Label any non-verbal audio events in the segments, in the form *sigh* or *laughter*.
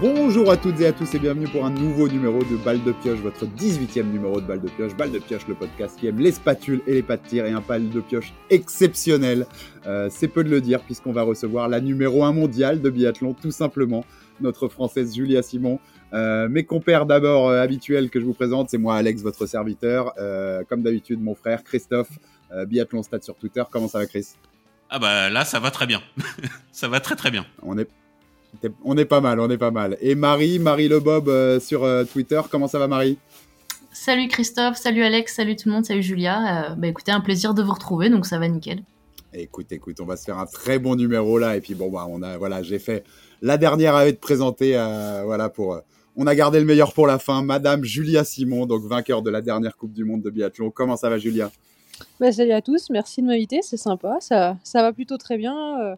Bonjour à toutes et à tous et bienvenue pour un nouveau numéro de Balle de Pioche, votre 18e numéro de Balle de Pioche. Balle de Pioche, le podcast qui aime les spatules et les pas de tir et un balle de pioche exceptionnel. Euh, c'est peu de le dire puisqu'on va recevoir la numéro 1 mondiale de biathlon, tout simplement, notre française Julia Simon. Euh, mes compères d'abord euh, habituels que je vous présente, c'est moi Alex, votre serviteur. Comme d'habitude, mon frère Christophe, biathlon stat sur Twitter. Comment ça va Chris? Ah bah là, ça va très bien. *laughs* ça va très très bien. On est on est pas mal, on est pas mal. Et Marie, Marie Le Bob euh, sur euh, Twitter, comment ça va Marie? Salut Christophe, salut Alex, salut tout le monde, salut Julia. Euh, bah écoutez, un plaisir de vous retrouver, donc ça va nickel. Écoute, écoute, on va se faire un très bon numéro là. Et puis bon, bah, on a, voilà, j'ai fait la dernière à être présentée, euh, voilà, pour. euh, on a gardé le meilleur pour la fin, Madame Julia Simon, donc vainqueur de la dernière Coupe du Monde de biathlon. Comment ça va, Julia? Bah, salut à tous, merci de m'inviter, c'est sympa, ça, ça va plutôt très bien.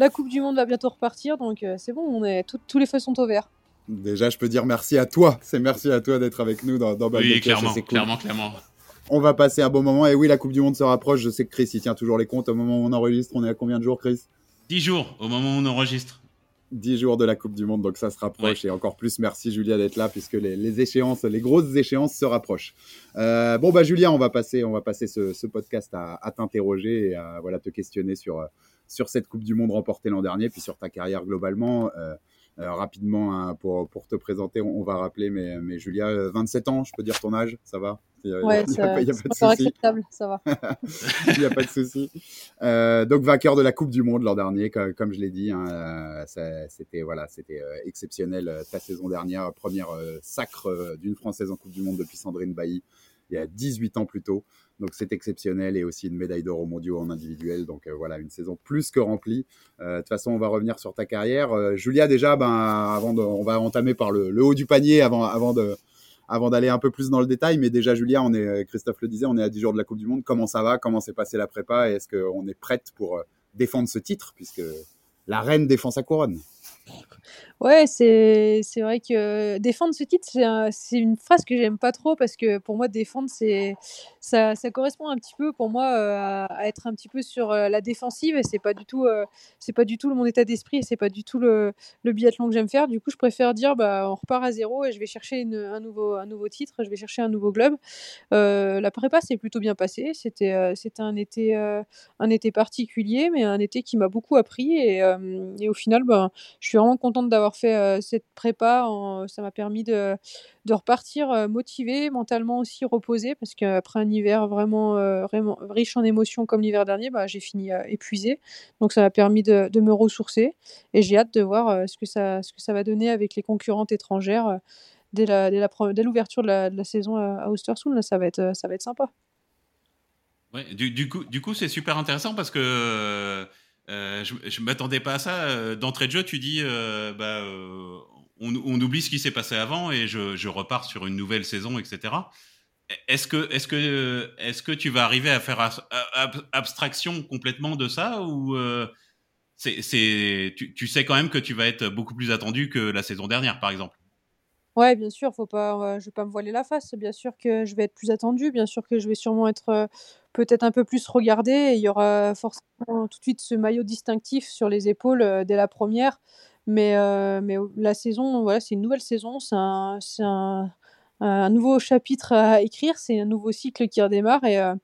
La Coupe du Monde va bientôt repartir, donc euh, c'est bon, on est tout- tous les feux sont au vert. Déjà, je peux dire merci à toi. C'est merci à toi d'être avec nous dans, dans Oui, clairement, cool. clairement, clairement. On va passer un bon moment. Et oui, la Coupe du Monde se rapproche. Je sais que Chris, il tient toujours les comptes. Au moment où on enregistre, on est à combien de jours, Chris? 10 jours au moment où on enregistre. 10 jours de la Coupe du Monde, donc ça se rapproche. Et encore plus, merci Julia d'être là, puisque les, les échéances, les grosses échéances se rapprochent. Euh, bon, bah Julia, on va passer, on va passer ce, ce podcast à, à t'interroger et à voilà, te questionner sur, euh, sur cette Coupe du Monde remportée l'an dernier, puis sur ta carrière globalement. Euh, euh, rapidement, hein, pour, pour te présenter, on, on va rappeler, mais, mais Julia, euh, 27 ans, je peux dire ton âge, ça va? Il y a- Ouais, il y a ça- pas- a de souci. ça va. *laughs* Il n'y a pas de souci. Euh, donc vainqueur de la Coupe du Monde l'an dernier, comme, comme je l'ai dit, hein, euh, c'était voilà, c'était euh, exceptionnel euh, ta saison dernière, première euh, sacre euh, d'une Française en Coupe du Monde depuis Sandrine Bailly, il y a 18 ans plus tôt. Donc c'est exceptionnel et aussi une médaille d'or aux mondiaux en individuel. Donc euh, voilà, une saison plus que remplie. Euh, De toute façon, on va revenir sur ta carrière. Euh, Julia, déjà, ben, avant de, on va entamer par le, haut du panier avant, avant de, avant d'aller un peu plus dans le détail, mais déjà Julia, on est, Christophe le disait, on est à 10 jours de la Coupe du Monde. Comment ça va? Comment s'est passée la prépa? Est-ce qu'on est prête pour défendre ce titre? Puisque la reine défend sa couronne Ouais, c'est vrai que défendre ce titre, c'est un- c'est une phrase que j'aime pas trop parce que pour moi, défendre, ça, ça correspond un petit peu pour moi euh, à, être un petit peu sur euh, la défensive et c'est pas du tout euh, pas du tout mon état d'esprit et c'est pas du tout le, le biathlon que j'aime faire. Du coup, je préfère dire bah on repart à zéro et je vais chercher une- un nouveau un nouveau titre, je vais chercher un nouveau globe. La prépa s'est plutôt bien passée. C'était c'était un été un été particulier, mais un été qui m'a beaucoup appris et, et au final, ben je suis vraiment contente d'avoir fait cette prépa. ça m'a permis de, de repartir euh, motivée, mentalement aussi reposée, parce qu'après un hiver vraiment, vraiment riche en émotions comme l'hiver dernier, bah, j'ai fini épuisée. Donc ça m'a permis de, de me ressourcer et j'ai hâte de voir ce, que ça, ce que ça va donner avec les concurrentes étrangères dès dès la dès l'ouverture de la, de la saison à, à Ostersund. Ça, va être, ça va être sympa. Ouais, du, du coup, du coup, c'est super intéressant parce que euh, je, je m'attendais pas à ça. Euh, D'entrée de jeu, tu dis, euh, bah, on, oublie ce qui s'est passé avant et je, repars sur une nouvelle saison, etc. Est-ce que, est-ce que, est-ce que tu vas arriver à faire abstraction complètement de ça ou c'est, tu, tu sais quand même que tu vas être beaucoup plus attendu que la saison dernière, par exemple? Ouais, bien sûr, faut pas, je vais pas me voiler la face. Bien sûr que je vais être plus attendue, bien sûr que je vais sûrement être peut-être un peu plus regardée. Et il y aura forcément tout de suite ce maillot distinctif sur les épaules euh, dès la première. Mais, euh, mais la saison, voilà, c'est une nouvelle saison, c'est un, un, nouveau chapitre à écrire, c'est un nouveau cycle qui redémarre. Et, euh,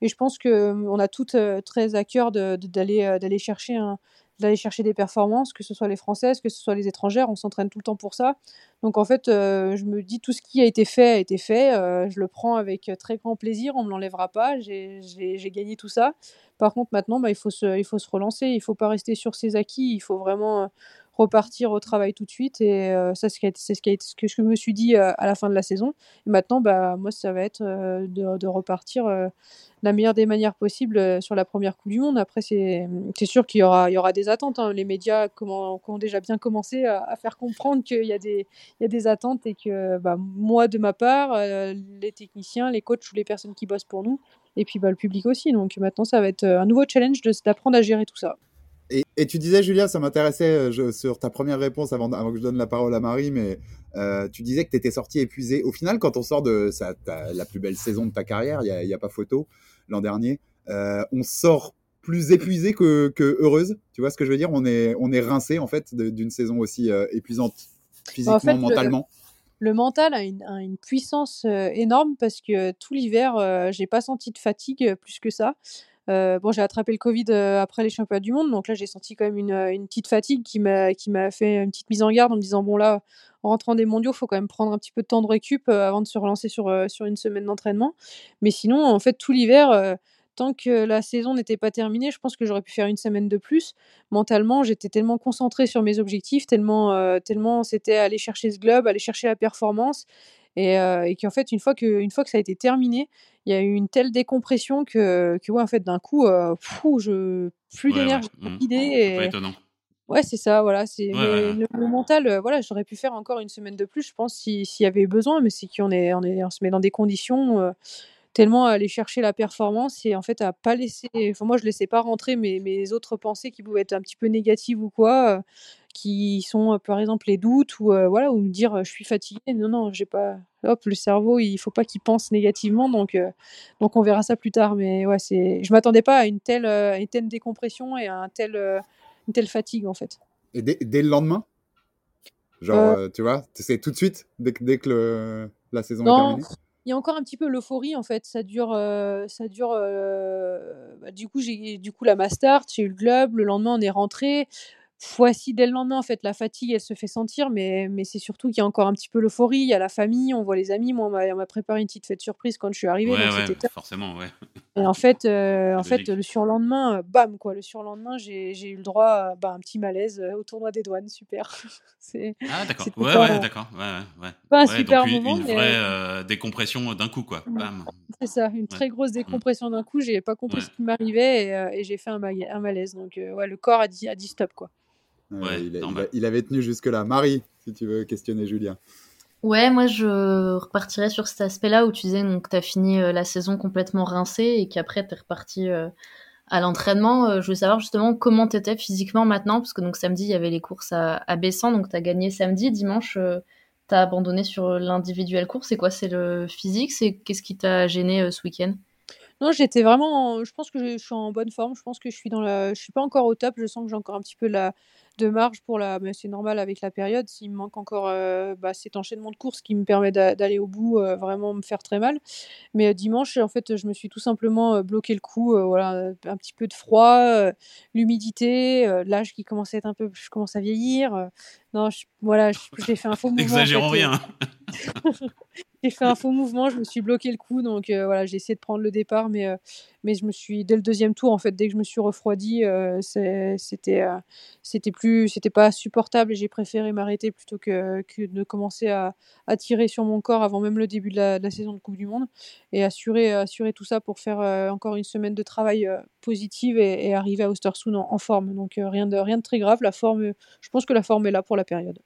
et je pense que euh, on a toutes très à cœur d'aller chercher un, d'aller chercher des performances, que ce soit les françaises, que ce soit les étrangères, on s'entraîne tout le temps pour ça. Donc en fait, euh, je me dis tout ce qui a été fait a été fait. euh, je le prends avec très grand plaisir. On me l'enlèvera pas. J'ai gagné tout ça. Par contre, maintenant, bah, il faut se, il faut se relancer. Il faut pas rester sur ses acquis. Il faut vraiment euh, repartir au travail tout de suite. Et euh, ça, c'est ce ce, que je me suis dit euh, à la fin de la saison. Et maintenant, bah, moi, ça va être euh, de, repartir la meilleure des manières possibles sur la première Coupe du Monde. Après, c'est sûr qu'il y aura, il y aura des attentes. hein. Les médias comment, ont déjà bien commencé à, faire comprendre qu'il y a des il y a des attentes et que bah, moi, de ma part, les techniciens, les coachs ou les personnes qui bossent pour nous, et puis bah, le public aussi. Donc maintenant, ça va être un nouveau challenge d'apprendre à gérer tout ça. Et, et tu disais, Julia, ça m'intéressait euh, sur ta première réponse avant, avant que je donne la parole à Marie, mais euh, tu disais que tu étais sorti épuisé. Au final, quand on sort de ça, la plus belle saison de ta carrière, il n'y a, a pas photo, l'an dernier, euh, on sort plus épuisé que, que heureuse. Tu vois ce que je veux dire? On est, on est rincé, en fait, d'une saison aussi euh, épuisante physiquement, mentalement le, mental a une, puissance énorme parce que tout l'hiver, j'ai pas senti de fatigue plus que ça. Bon, j'ai attrapé le Covid après les championnats du monde, donc là j'ai senti quand même une, une petite fatigue qui m'a qui m'a fait une petite mise en garde en me disant bon là en rentrant des mondiaux, faut quand même prendre un petit peu de temps de récup avant de se relancer sur sur une semaine d'entraînement. Mais sinon, en fait, tout l'hiver tant que la saison n'était pas terminée, je pense que j'aurais pu faire une semaine de plus. Mentalement, j'étais tellement concentrée sur mes objectifs, tellement, euh, tellement c'était aller chercher ce globe, aller chercher la performance. Et, euh, qu'en fait, une fois que, une fois que ça a été terminé, il y a eu une telle décompression que, que ouais, en fait, d'un coup, euh, je plus d'énergie, ouais, mmh. d'idées. Pas étonnant. Ouais, c'est ça, voilà. C'est le, mental, voilà, j'aurais pu faire encore une semaine de plus, je pense, s'il y avait besoin, mais c'est qu'on est, on est, on se met dans des conditions tellement à aller chercher la performance et en fait à pas laisser enfin moi je laissais pas rentrer mes, mes autres pensées qui pouvaient être un petit peu négatives ou quoi qui sont par exemple les doutes ou voilà ou me dire je suis fatigué non non j'ai pas hop le cerveau il faut pas qu'il pense négativement donc donc on verra ça plus tard. Mais ouais c'est je m'attendais pas à une telle une telle décompression et à un tel une telle fatigue en fait. Et dès, dès le lendemain? Genre tu vois c'est tout de suite dès que, dès que le, la saison est terminée? Il y a encore un petit peu l'euphorie en fait. Ça dure, euh, ça dure. Euh, bah, du coup, j'ai du coup la master, j'ai eu le globe. Le lendemain, on est rentré voici dès le lendemain, en fait, la fatigue, elle se fait sentir, mais, mais c'est surtout qu'il y a encore un petit peu l'euphorie, il y a la famille, on voit les amis. Moi, on m'a préparé une petite fête surprise quand je suis arrivée. Ouais, ouais, forcément, ouais. Et en fait, euh, en fait le surlendemain, euh, bam, quoi, le surlendemain, j'ai eu le droit à bah, un petit malaise euh, au tournoi des douanes, super. *laughs* ah, d'accord, ouais, ouais, d'accord. Ouais, ouais. Pas un super donc, moment. Une vraie décompression d'un coup, quoi. C'est ça, une très grosse mmh. décompression d'un coup, j'ai pas compris ce qui m'arrivait et, et j'ai fait un, un, malaise. Donc, ouais, le corps a dit, a dit stop, quoi il, avait tenu jusque-là. Marie, si tu veux questionner Julien. Ouais, moi je repartirais sur cet aspect-là où tu disais que tu as fini euh, la saison complètement rincée et qu'après tu es reparti euh, à l'entraînement. Euh, je voulais savoir justement comment tu étais physiquement maintenant, parce que donc samedi il y avait les courses à, à Bessan, donc tu as gagné samedi, dimanche tu as abandonné sur l'individuel course. C'est quoi? C'est le physique? C'est qu'est-ce qui t'a gêné ce week-end? Non, j'étais vraiment. Je pense que je suis en bonne forme. Je pense que je suis dans la. Je suis pas encore au top. Je sens que j'ai encore un petit peu la, de marge pour la. Mais c'est normal avec la période. S'il me manque encore euh, bah, cet enchaînement de courses qui me permet d'aller au bout, euh, vraiment me faire très mal. Mais euh, dimanche, en fait, je me suis tout simplement bloqué le cou. voilà, un petit peu de froid, l'humidité, l'âge qui commence à être un peu. Je commence à vieillir. non, voilà, j'ai fait un faux mouvement. N'exagérons rien. *laughs* j'ai fait un faux mouvement, je me suis bloqué le cou, donc euh, voilà, j'ai essayé de prendre le départ, mais, euh, mais je me suis, dès le deuxième tour, en fait, dès que je me suis refroidi, euh, c'était c'était plus, c'était pas supportable et j'ai préféré m'arrêter plutôt que, que de commencer à, à, tirer sur mon corps avant même le début de la, saison de Coupe du Monde et assurer, assurer tout ça pour faire encore une semaine de travail positive et, arriver à Ostersund en, en forme. Donc rien, de, rien de très grave, la forme, je pense que la forme est là pour la période.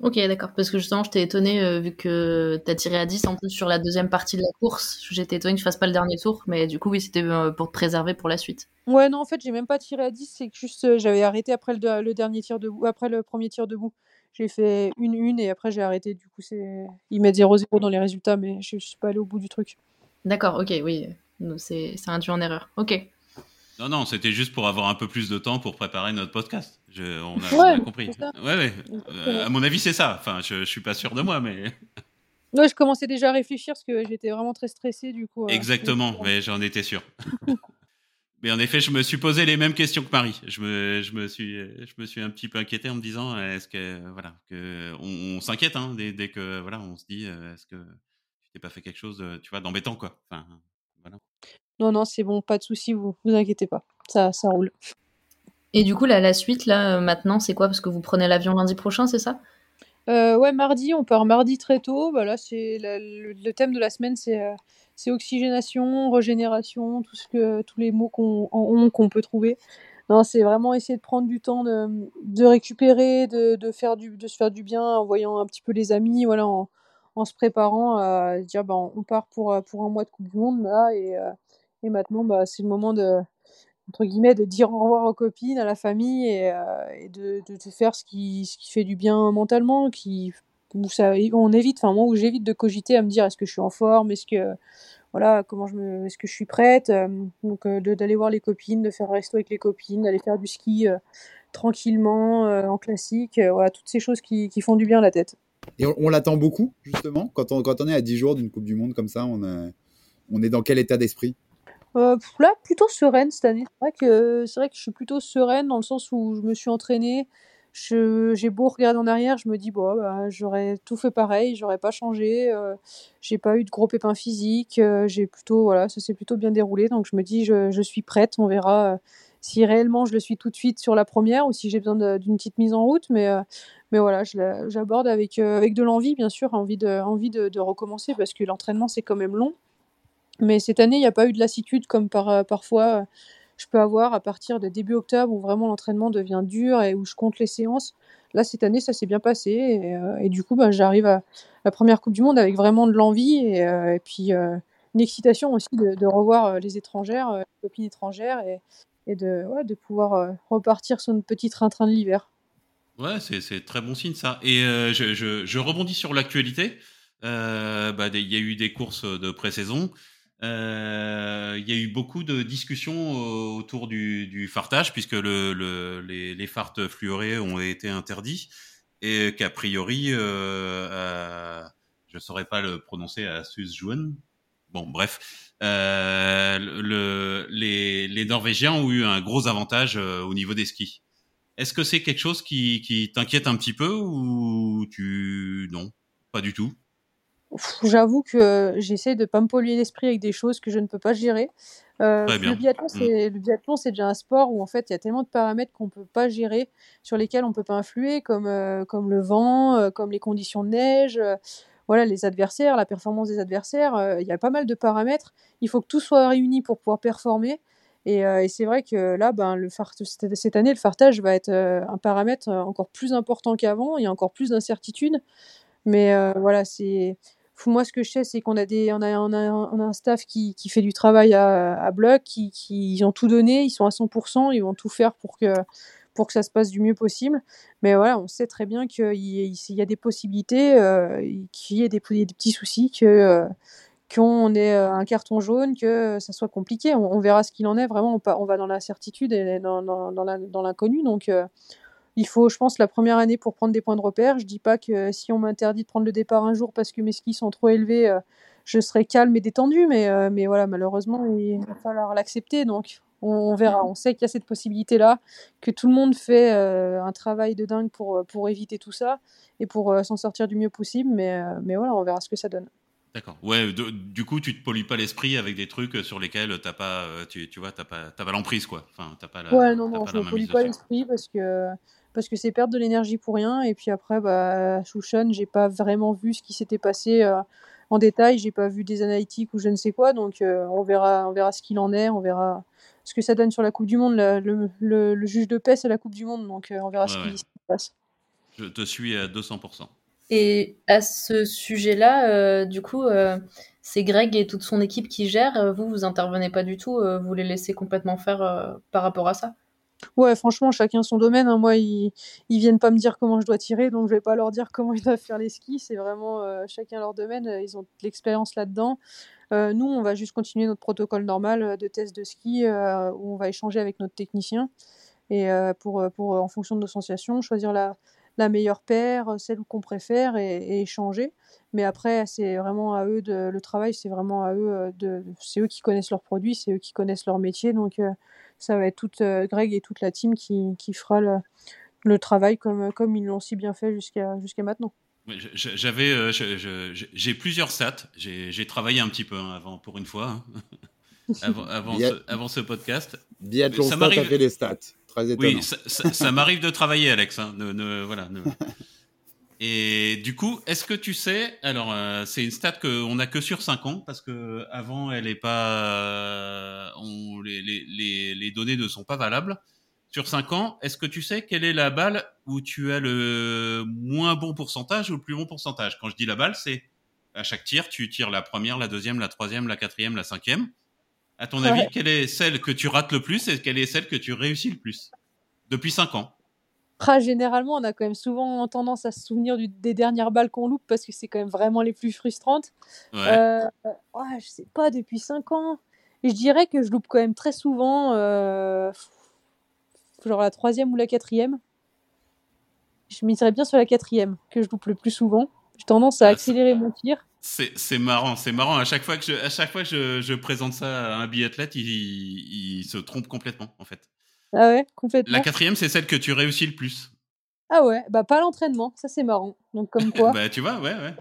Ok, d'accord. Parce que justement, je t'ai étonné euh, vu que tu as tiré à 10 en plus sur la deuxième partie de la course. J'étais étonné que tu fasses pas le dernier tour, mais du coup, oui, c'était euh, pour te préserver pour la suite. Ouais, non, en fait, j'ai même pas tiré à 10, c'est que juste euh, j'avais arrêté après le, dernier tir debout, après le premier tir debout. J'ai fait une une et après j'ai arrêté. Du coup, c'est ils mettent 0-0 dans les résultats, mais je, je suis pas allé au bout du truc. D'accord, ok, oui. C'est induit en erreur. Ok. Non, non, c'était juste pour avoir un peu plus de temps pour préparer notre podcast. on, a, compris. Ouais, ouais. Euh, à mon avis, c'est ça. Enfin, je, je suis pas sûr de moi, mais. *laughs* Ouais, je commençais déjà à réfléchir parce que j'étais vraiment très stressé du coup. Euh, Exactement, mais j'en étais sûr. *laughs* mais en effet, je me suis posé les mêmes questions que Marie. Je me, je me suis, je me suis un petit peu inquiété en me disant, est-ce que, voilà, que on, s'inquiète hein, dès, dès, que, voilà, on se dit, euh, est-ce que tu t'es pas fait quelque chose, tu vois, d'embêtant quoi. Enfin. Non, non, c'est bon, pas de souci, vous vous inquiétez pas, ça, ça roule. Et du coup, là, la suite, là, euh, maintenant, c'est quoi? Parce que vous prenez l'avion lundi prochain, c'est ça? Euh, Ouais, mardi, on part mardi très tôt. Bah, là, c'est le, thème de la semaine, c'est euh, oxygénation, régénération, tout ce que, tous les mots qu'on peut trouver. Non, c'est vraiment essayer de prendre du temps de, de récupérer, de, de, faire du, de se faire du bien en voyant un petit peu les amis, voilà, en, en se préparant à dire bah, on part pour, pour un mois de Coupe du Monde là, et, et maintenant, bah, c'est le moment de, entre guillemets, de dire au revoir aux copines, à la famille et, euh, et de, de, faire ce qui, ce qui fait du bien mentalement, qui, où ça, on évite, enfin moi où j'évite de cogiter à me dire est-ce que je suis en forme, est-ce que voilà comment je me, est-ce que je suis prête, euh, donc euh, d'aller voir les copines, de faire un resto avec les copines, d'aller faire du ski tranquillement, en classique. voilà, toutes ces choses qui, qui, font du bien à la tête. Et on, l'attend beaucoup, justement, quand on, quand on est à 10 jours d'une Coupe du Monde comme ça, on, on est dans quel état d'esprit? Là, plutôt sereine cette année. C'est vrai, que, que je suis plutôt sereine dans le sens où je me suis entraînée, j'ai beau regarder en arrière, je me dis bon, bah, j'aurais tout fait pareil, j'aurais pas changé, euh, j'ai pas eu de gros pépins physiques, euh, j'ai plutôt voilà, ça s'est plutôt bien déroulé, donc je me dis je, je suis prête, on verra euh, si réellement je le suis tout de suite sur la première ou si j'ai besoin d'une petite mise en route, mais mais voilà, j'aborde avec avec de l'envie bien sûr, envie de envie de recommencer parce que l'entraînement c'est quand même long, mais cette année il n'y a pas eu de lassitude comme par parfois je peux avoir à partir de début octobre où vraiment l'entraînement devient dur et où je compte les séances. Là, cette année, ça s'est bien passé. Et, euh, du coup, bah, j'arrive à la première Coupe du Monde avec vraiment de l'envie et, euh, puis euh, une excitation aussi de, revoir les étrangères, les copines étrangères et, et de, de pouvoir repartir sur notre petit train-train de l'hiver. Ouais, c'est très bon signe ça. Et je, je, rebondis sur l'actualité. Bah, il y a eu des courses de pré-saison. Euh, il y a eu beaucoup de discussions euh, autour du, du fartage, puisque le, le, les, les fartes fluorés ont été interdits, et qu'a priori, euh, je ne saurais pas le prononcer, à Susjuen, bon bref, euh, le, les, les Norvégiens ont eu un gros avantage euh, au niveau des skis. Est-ce que c'est quelque chose qui, qui t'inquiète un petit peu ou tu non, pas du tout? J'avoue que j'essaie de pas me polluer l'esprit avec des choses que je ne peux pas gérer. Euh, le biathlon, mmh. c'est le biathlon, c'est déjà un sport où en fait il y a tellement de paramètres qu'on peut pas gérer, sur lesquels on peut pas influer, comme euh, comme le vent, euh, comme les conditions de neige, voilà les adversaires, la performance des adversaires. Il y a pas mal de paramètres. Il faut que tout soit réuni pour pouvoir performer. Et, et c'est vrai que là, ben, le cette année, le fartage va être un paramètre encore plus important qu'avant. Il y a encore plus d'incertitudes. Mais voilà, c'est moi, ce que je sais, c'est qu'on a, des, on a, on a, un staff qui, qui, fait du travail à, à bloc, qui, qui ils ont tout donné, ils sont à 100%, ils vont tout faire pour que, pour que ça se passe du mieux possible. Mais voilà, on sait très bien qu'il y, y, a des possibilités, euh, qu'il y ait des, petits soucis, que euh, qu'on ait euh, un carton jaune, que ça soit compliqué. On, verra ce qu'il en est. Vraiment, on, on va dans l'incertitude et dans, dans, dans l'inconnu. Donc, euh, il faut, je pense, la première année pour prendre des points de repère. Je dis pas que si on m'interdit de prendre le départ un jour parce que mes skis sont trop élevés, euh, je serai calme et détendu. Mais, euh, mais voilà, malheureusement, il va falloir l'accepter. Donc, on, verra. On sait qu'il y a cette possibilité-là, que tout le monde fait euh, un travail de dingue pour, pour éviter tout ça et pour s'en sortir du mieux possible. Mais, mais voilà, on verra ce que ça donne. D'accord. Ouais, du coup, tu te pollues pas l'esprit avec des trucs sur lesquels t'as pas, tu, tu vois, t'as pas, l'emprise, quoi. Enfin, t'as pas la, ouais, non, non, je me pollue pas l'esprit parce que parce que c'est perdre de l'énergie pour rien. Et puis après, bah, Shushan, j'ai pas vraiment vu ce qui s'était passé euh, en détail. J'ai pas vu des analytiques ou je ne sais quoi. Donc euh, on verra, on verra ce qu'il en est. On verra ce que ça donne sur la Coupe du Monde. Le, le, juge de paix, c'est la Coupe du Monde. Donc euh, on verra ce qui se passe. Je te suis à 200%. Et à ce sujet-là, du coup, c'est Greg et toute son équipe qui gèrent. Vous, vous intervenez pas du tout. vous les laissez complètement faire par rapport à ça Ouais, franchement, chacun son domaine. Hein. Moi, ils, ils viennent pas me dire comment je dois tirer, donc je vais pas leur dire comment ils doivent faire les skis. C'est vraiment euh, chacun leur domaine. Ils ont l'expérience là-dedans. Euh, nous, on va juste continuer notre protocole normal euh, de test de ski où on va échanger avec notre technicien et pour, pour, en fonction de nos sensations, choisir la, la meilleure paire, celle qu'on préfère et, échanger. Mais après, c'est vraiment à eux de, le travail, c'est vraiment à eux de, c'est eux qui connaissent leurs produits, c'est eux qui connaissent leur métier, donc ça va être toute euh, Greg et toute la team qui, qui fera le, le, travail comme, comme ils l'ont si bien fait jusqu'à maintenant. J'avais, euh, j'ai plusieurs stats. J'ai travaillé un petit peu hein, avant, pour une fois, *laughs* avant, avant, ce, avant, ce, podcast. Biathlon ça m'arrive fait des stats. Très étonnant. Oui, ça, ça, m'arrive de travailler, Alex. Hein. Ne, ne, voilà. Ne. Et du coup, est-ce que tu sais, alors euh, c'est une stat qu'on n'a que sur 5 ans, parce que avant elle est pas, on, les, les, les, données ne sont pas valables. Sur 5 ans, est-ce que tu sais quelle est la balle où tu as le moins bon pourcentage ou le plus bon pourcentage? Quand je dis la balle, c'est à chaque tir, tu tires la première, la deuxième, la troisième, la quatrième, la cinquième. À ton avis, quelle est celle que tu rates le plus et quelle est celle que tu réussis le plus Depuis 5 ans? Généralement, on a quand même souvent tendance à se souvenir des dernières balles qu'on loupe parce que c'est quand même vraiment les plus frustrantes. Ouais. Euh, je sais pas, depuis 5 ans. je dirais que je loupe quand même très souvent. Euh, genre la troisième ou la quatrième. Je miserais bien sur la quatrième, que je loupe le plus souvent. J'ai tendance à Ah, accélérer mon tir. C'est c'est marrant, c'est marrant. À chaque fois que je, à chaque fois que je, je présente ça à un biathlète, il, il se trompe complètement, en fait. Ah ouais, complètement. La quatrième, c'est celle que tu réussis le plus. Ah ouais, bah pas l'entraînement, ça c'est marrant. Donc comme quoi. *laughs* bah, tu vois, ouais, ouais.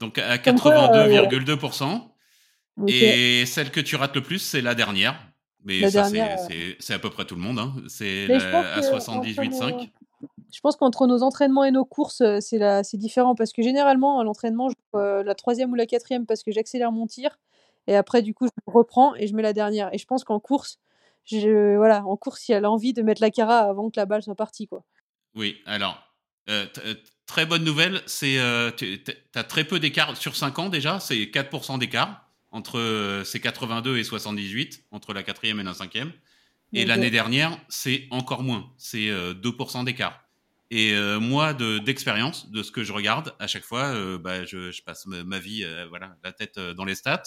Donc à Comme quoi, euh, 82,2%. ok. Et celle que tu rates le plus, c'est la dernière. Mais La ça, c'est- c'est à peu près tout le monde. Hein. C'est à que 78,5. Je pense qu'entre nos entraînements et nos courses, euh, c'est différent parce que généralement, à l'entraînement, je euh, la troisième ou la quatrième parce que j'accélère mon tir et après, du coup, je reprends et je mets la dernière. Et je pense qu'en course, je... voilà, en course, il y a l'envie de mettre la cara avant que la balle soit partie, quoi. Oui, alors, euh, euh, très bonne nouvelle, c'est euh, tu as très peu d'écart sur 5 ans déjà, c'est 4% d'écart entre ces 82 et 78, entre la quatrième et la cinquième. Et l'année dernière, c'est encore moins, c'est euh, 2% d'écart. Et euh, moi, de- d'expérience, de, ce que je regarde, à chaque fois, euh, bah, je, je passe ma, vie, euh, voilà, la tête dans les stats.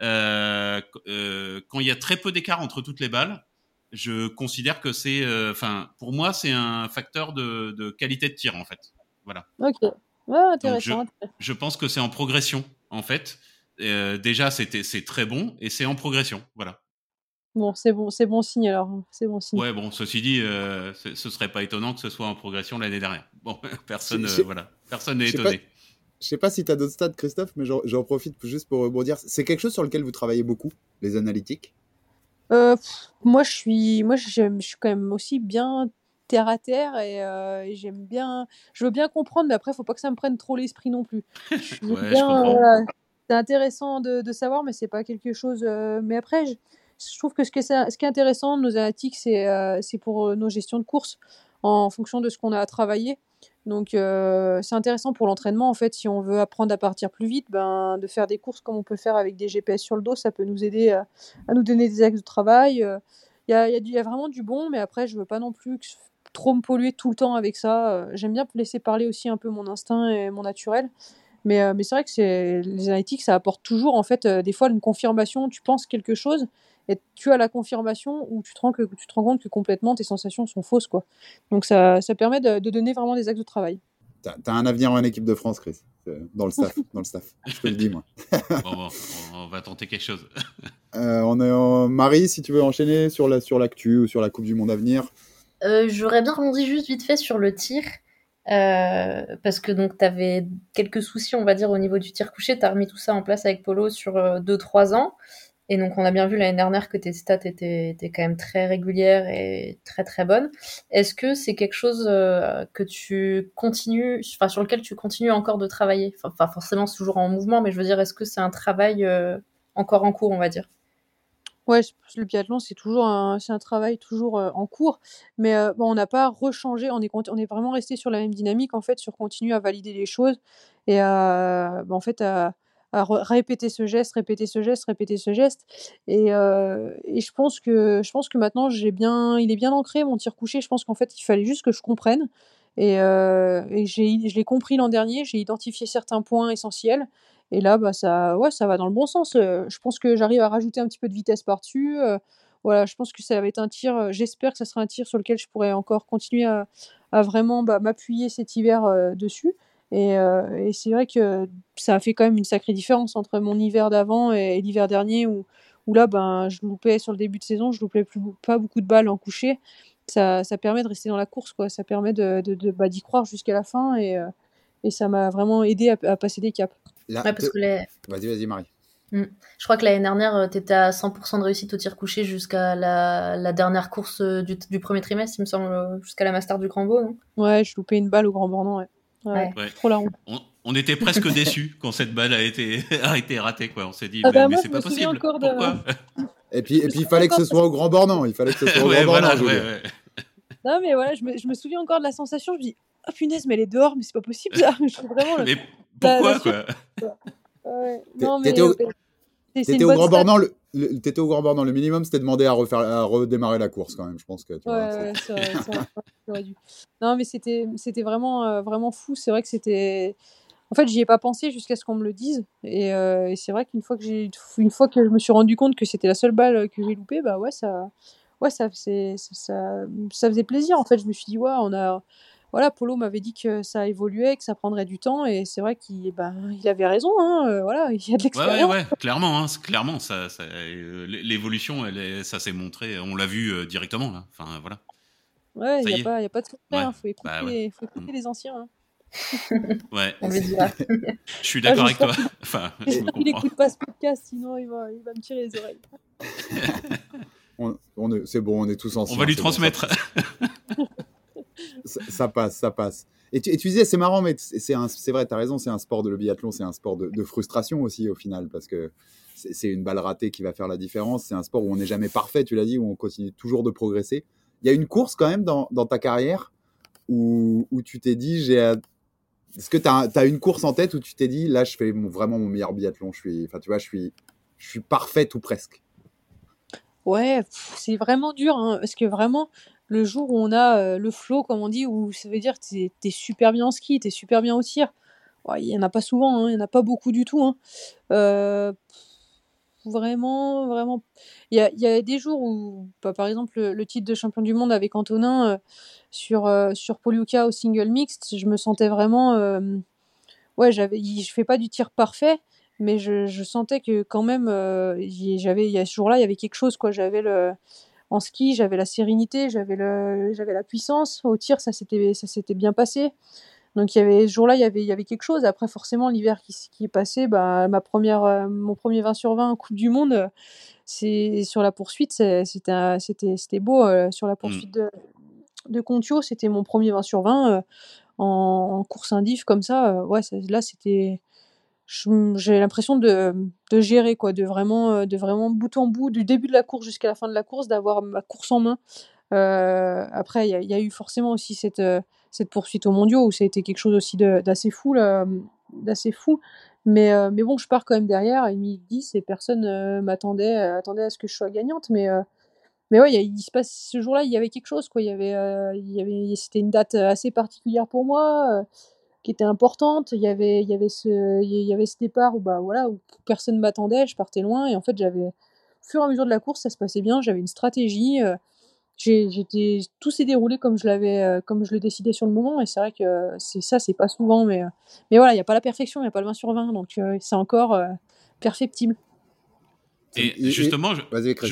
Qu- quand il y a très peu d'écart entre toutes les balles, je considère que c'est, enfin, pour moi, c'est un facteur de, de qualité de tir en fait. Voilà. Ok. Ouais, intéressant. intéressant. Je pense que c'est en progression en fait. Déjà, c'était, c'est très bon et c'est en progression. Voilà. Bon, c'est bon, c'est bon signe alors. C'est bon signe. Ouais, bon, ceci dit, euh, ce serait pas étonnant que ce soit en progression l'année dernière. Bon, *laughs* personne, euh, voilà, personne n'est étonné. Je sais pas si tu as d'autres stats, Christophe, mais j'en profite juste pour rebondir. C'est quelque chose sur lequel vous travaillez beaucoup, les analytiques? Euh, pff, moi, je suis, moi, je suis quand même aussi bien terre à terre et, euh, et j'aime bien, je veux bien comprendre, mais après, faut pas que ça me prenne trop l'esprit non plus. *laughs* Ouais, c'est intéressant de, de savoir, mais c'est pas quelque chose. euh, mais après, je, je trouve que ce, qui est intéressant nos analytiques, c'est, euh, pour euh, nos gestions de course en fonction de ce qu'on a à travailler. Donc, euh, c'est intéressant pour l'entraînement. En fait, si on veut apprendre à partir plus vite, ben, de faire des courses comme on peut faire avec des GPS sur le dos, ça peut nous aider à, à nous donner des axes de travail. Euh, Il y, a, y y a vraiment du bon, mais après, je veux pas non plus trop me polluer tout le temps avec ça. Euh, J'aime bien laisser parler aussi un peu mon instinct et mon naturel. Mais, euh, mais c'est vrai que les analytiques, ça apporte toujours, en fait, euh, des fois, une confirmation. Tu penses quelque chose et tu as la confirmation ou tu te rends, que, tu te rends compte que complètement tes sensations sont fausses. Quoi. Donc ça, ça permet de, de donner vraiment des axes de travail. T'as as un avenir en équipe de France, Chris, euh, dans le staff. *laughs* dans le staff. Je te le dis, moi. Bon, bon, on, va tenter quelque chose. *laughs* Euh, on est en... Marie, si tu veux enchaîner sur la sur l'actu ou sur la Coupe du Monde à venir. Euh, J'aurais bien rebondi juste vite fait sur le tir. euh, parce que donc tu avais quelques soucis, on va dire, au niveau du tir couché. Tu as remis tout ça en place avec Polo sur 2-3 ans. Et donc, on a bien vu l'année dernière que tes stats étaient, étaient quand même très régulières et très très bonnes. Est-ce que c'est quelque chose euh, que tu continues, enfin, sur lequel tu continues encore de travailler? Enfin, forcément, c'est toujours en mouvement, mais je veux dire, est-ce que c'est un travail euh, encore en cours, on va dire? Ouais, le biathlon, c'est toujours un, un travail toujours euh, en cours, mais bon, on n'a pas rechangé, on est, on est vraiment resté sur la même dynamique, en fait, sur continuer à valider les choses. Et en fait, à, à répéter ce geste, répéter ce geste, répéter ce geste. Et, euh, et je pense que, je pense que maintenant, j'ai bien, il est bien ancré, mon tir couché. Je pense qu'en fait, il fallait juste que je comprenne. Et, euh, je l'ai compris l'an dernier, j'ai identifié certains points essentiels. Et là, bah, ça, ouais, ça va dans le bon sens. Euh, Je pense que j'arrive à rajouter un petit peu de vitesse par-dessus. Voilà, je pense que ça va être un tir. J'espère que ça sera un tir sur lequel je pourrai encore continuer à, à vraiment bah, m'appuyer cet hiver dessus. Et, euh, et c'est vrai que ça a fait quand même une sacrée différence entre mon hiver d'avant et, et l'hiver dernier où, où là, ben, je loupais sur le début de saison, je loupais plus, pas beaucoup de balles en coucher. Ça, ça permet de rester dans la course, quoi. Ça permet de, de, de- bah, d'y croire jusqu'à la fin et, euh, et ça m'a vraiment aidé à, à passer des caps. Là, Ouais, parce te- que les- Vas-y, vas-y, Marie. Je crois que l'année dernière, tu étais à 100% de réussite au tir couché jusqu'à la, la dernière course euh, du, du premier trimestre, il me semble, euh, jusqu'à la Master du Crambo, non? Ouais, je loupais une balle au Grand Bornand, ouais. Ouais. Trop la honte. On, on était presque *laughs* déçus quand cette balle a été, *laughs* a été ratée. Quoi. On s'est dit, Ah mais, bah, mais moi, c'est pas possible. Pourquoi *laughs* Et puis, et puis il fallait que ce soit au Grand Bornand. Il fallait que ce soit au Ouais, Grand voilà, veux ouais. Non, mais voilà, je me, je me souviens encore de la sensation. Je me dis, ah punaise, mais elle est dehors, mais c'est pas possible ça. Je trouve vraiment Mais La- pourquoi la quoi? T'étais au- T'étais au Grand stat. Bornand. Le, le- t'étais au Grand Bornand. Le minimum, c'était demander à refaire, à redémarrer la course quand même. Je pense que. Tu vois, Ouais, c'est- ouais, ça, ça, ça, j'aurais dû. Non, mais c'était, c'était vraiment, euh, vraiment fou. C'est vrai que c'était. En fait, j'y ai pas pensé jusqu'à ce qu'on me le dise. Et, euh, et c'est vrai qu'une fois que j'ai, une fois que je me suis rendu compte que c'était la seule balle que j'ai loupée, bah ouais, ça, ouais, ça, ça, ça, faisait plaisir. En fait, je me suis dit, ouais, on a. Voilà, Polo m'avait dit que ça évoluait, que ça prendrait du temps, et c'est vrai qu'il ben, il avait raison. Hein, euh, voilà, *laughs* il y a de l'expérience. Ouais, ouais, clairement, hein, clairement, ça, ça euh, l'évolution, ça s'est montré, on l'a vu euh, directement là. Enfin, voilà. Ouais, il n'y a, a, pas de secret, il hein, faut écouter, bah faut écouter mm. les anciens. Hein. *laughs* Ouais. *laughs* je suis d'accord avec toi. Enfin, il n'écoute pas ce podcast, sinon il va, il va me tirer les oreilles. on, c'est bon, on est tous ensemble. On va lui transmettre. Ça, passe, ça passe. Et tu, disais, c'est marrant, mais c'est vrai, tu as raison, c'est un sport de le biathlon, c'est un sport de, frustration aussi au final, parce que c'est une balle ratée qui va faire la différence. C'est un sport où on n'est jamais parfait, tu l'as dit, où on continue toujours de progresser. Il y a une course quand même dans, ta carrière où, tu t'es dit, j'ai est-ce que tu as, une course en tête où tu t'es dit, là, je fais vraiment mon meilleur biathlon je suis, Enfin, tu vois, je suis, ou presque? Ouais, c'est vraiment dur, hein, parce que vraiment, le jour où on a euh, le flow, comme on dit, où ça veut dire que tu es, super bien en ski, tu es super bien au tir, il n'y en a pas souvent, hein, il n'y en a pas beaucoup du tout. Hein. Euh, vraiment, vraiment. Il y a, y a, des jours où, bah, par exemple, le, titre de champion du monde avec Antonin euh, sur, sur Poliuka au single mixte, je me sentais vraiment. ouais, j'avais, je fais pas du tir parfait, mais je, je sentais que quand même, j'avais, il y a ce jour-là, il y avait quelque chose, quoi. J'avais le en ski, j'avais la sérénité, j'avais le, j'avais la puissance. Au tir, ça s'était, ça s'était bien passé. Donc il y avait ce jour-là, il y avait, il y avait quelque chose. Après, forcément, l'hiver qui, qui est passé, bah, ma première, euh, mon premier 20 sur 20 en Coupe du Monde, c'est sur la poursuite, c'était, c'était, c'était beau. Euh, sur la poursuite mm. de, de Contio, c'était mon premier 20 sur 20 euh, en, course indif comme ça. ouais, là, c'était j'ai l'impression de, de, gérer quoi de vraiment euh, de vraiment bout en bout du début de la course jusqu'à la fin de la course d'avoir ma course en main. Euh, après il y, a eu forcément aussi cette euh, cette poursuite aux mondiaux où ça a été quelque chose aussi d'assez fou d'assez fou. Mais mais bon je pars quand même derrière et 10 et personne m'attendait attendait à ce que je sois gagnante. Mais mais ouais, il, se passe ce jour-là, il y avait quelque chose, quoi. Il y avait, il y avait, c'était une date assez particulière pour moi qui était importante. Il y avait, il y avait ce, il y avait ce départ où bah voilà, où personne m'attendait, je partais loin et en fait j'avais, au fur et à mesure de la course, ça se passait bien. J'avais une stratégie. Euh, j'étais, tout s'est déroulé comme je l'avais, euh, comme je le décidais sur le moment. Et c'est vrai que c'est ça, c'est pas souvent, mais, euh, mais voilà, il n'y a pas la perfection, il n'y a pas le 20 sur 20, donc c'est encore perfectible. Et justement, je,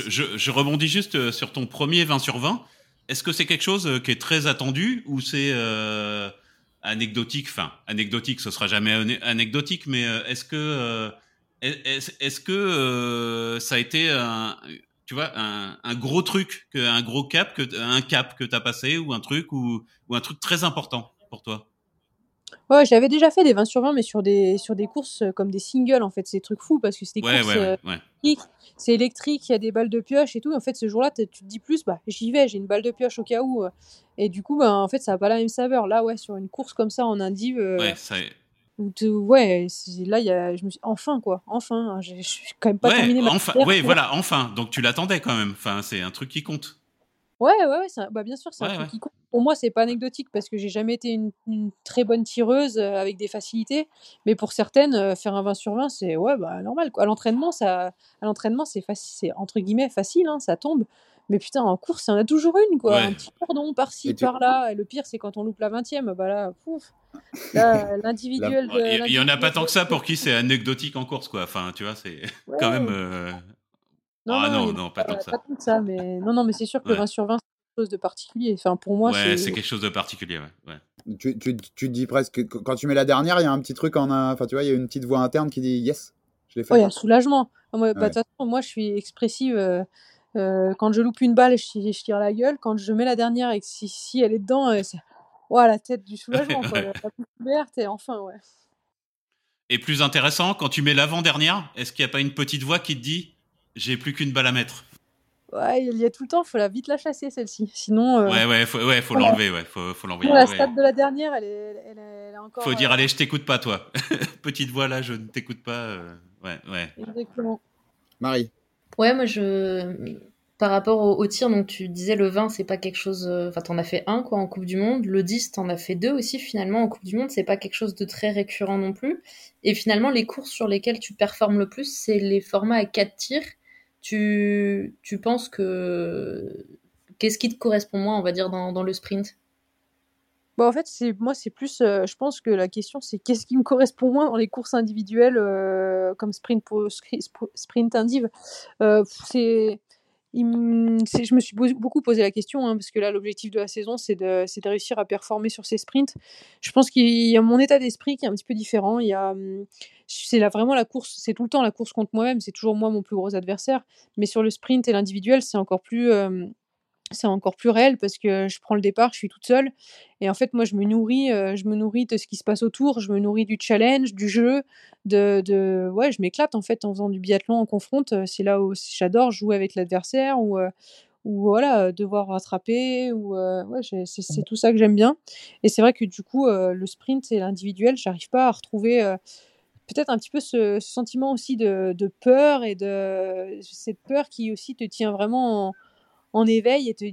je, je, rebondis juste sur ton premier 20 sur 20. Est-ce que c'est quelque chose qui est très attendu ou c'est anecdotique, enfin anecdotique, ce sera jamais anecdotique, mais euh, est-ce que euh, est-ce que euh, ça a été un, tu vois, un, gros truc, un gros cap, que, un cap que tu as passé ou un truc ou, ou un truc très important pour toi? Ouais, j'avais déjà fait des 20 sur 20, mais sur des, sur des courses comme des singles, en fait. C'est des trucs fous parce que c'est des courses c'est électrique, il y a des balles de pioche et tout. En fait, ce jour-là, tu te dis plus, bah, j'y vais, j'ai une balle de pioche au cas où. Et du coup, bah, en fait, ça n'a pas la même saveur. Là, ouais, sur une course comme ça en indiv. ouais, ça ouais, là, y a, je me suis enfin quoi, enfin, hein, je suis quand même pas terminé ma enfin, Oui, voilà, enfin. Donc tu l'attendais quand même. Enfin, c'est un truc qui compte. Ouais, ouais, ouais bah, bien sûr, c'est un truc qui compte. Pour moi, c'est pas anecdotique parce que j'ai jamais été une, très bonne tireuse euh, avec des facilités. Mais pour certaines, euh, faire un 20 sur 20, c'est ouais, bah, normal. Quoi. À l'entraînement, ça, à l'entraînement, c'est facile, c'est entre guillemets facile, hein, ça tombe. Mais putain, en course, il y en a toujours une, quoi. Un petit cordon par-ci, par-là. Et le pire, c'est quand on loupe la 20e, bah là, pouf. *laughs* l'individuel. Il y, en a pas tant que ça pour qui c'est anecdotique en course, quoi. Enfin, tu vois, c'est *laughs* quand même. Euh, non, ah non, non, pas, tant que ça. Pas ça. mais non, non, mais c'est sûr que le 20 sur 20, c'est quelque chose de particulier. Enfin, pour moi, ouais, c'est quelque chose de particulier, ouais. Tu, tu, tu, dis presque, quand tu mets la dernière, il y a un petit truc en. Enfin, tu vois, il y a une petite voix interne qui dit yes, je l'ai fait. Ouais, un soulagement. Moi, bah, de toute façon, moi, je suis expressive. Euh, euh, quand je loupe une balle, je, je, tire la gueule. Quand je mets la dernière et que si, si elle est dedans, euh, c'est ouais, la tête du soulagement, quoi. la tête ouverte et enfin, ouais. Et plus intéressant, quand tu mets l'avant-dernière, est-ce qu'il n'y a pas une petite voix qui te dit j'ai plus qu'une balle à mettre? Ouais, il y a tout le temps, faut la vite la chasser celle-ci. Sinon. Euh, ouais, ouais, faut, ouais, faut l'enlever, ouais, faut, faut l'envoyer. La stade de la dernière, elle est, elle est, encore. Faut dire, euh, allez, je t'écoute pas, toi. *laughs* Petite voix là, je ne t'écoute pas. Euh, ouais, ouais. Exactement. Marie. Ouais, moi je. Par rapport au, tir, donc tu disais le 20, c'est pas quelque chose. Enfin, t'en as fait un quoi en Coupe du Monde. Le 10, t'en as fait deux aussi finalement en Coupe du Monde. C'est pas quelque chose de très récurrent non plus. Et finalement, les courses sur lesquelles tu performes le plus, c'est les formats à 4 tirs tu, tu penses que qu'est-ce qui te correspond moins, on va dire, dans, dans le sprint? Bon, en fait, moi, c'est plus. Euh, je pense que la question, c'est qu'est-ce qui me correspond moins dans les courses individuelles euh, comme sprint pour sprint indiv. Euh, c'est, je me suis beaucoup posé la question hein, parce que là, l'objectif de la saison, c'est de, de, réussir à performer sur ces sprints. Je pense qu'il y a mon état d'esprit qui est un petit peu différent. Il y a, hum, c'est là vraiment la course, c'est tout le temps la course contre moi-même. C'est toujours moi mon plus gros adversaire. Mais sur le sprint et l'individuel, c'est encore plus c'est encore plus réel parce que je prends le départ, je suis toute seule. Et en fait, moi, je me nourris, euh, je me nourris de ce qui se passe autour, je me nourris du challenge, du jeu, de, de... ouais, je m'éclate en fait en faisant du biathlon en confronte. Euh, c'est là où j'adore jouer avec l'adversaire ou, euh, ou voilà, devoir rattraper. Ou ouais, c'est tout ça que j'aime bien. Et c'est vrai que du coup, le sprint et l'individuel, j'arrive pas à retrouver peut-être un petit peu ce, sentiment aussi de, de, peur et de cette peur qui aussi te tient vraiment en en éveil et te,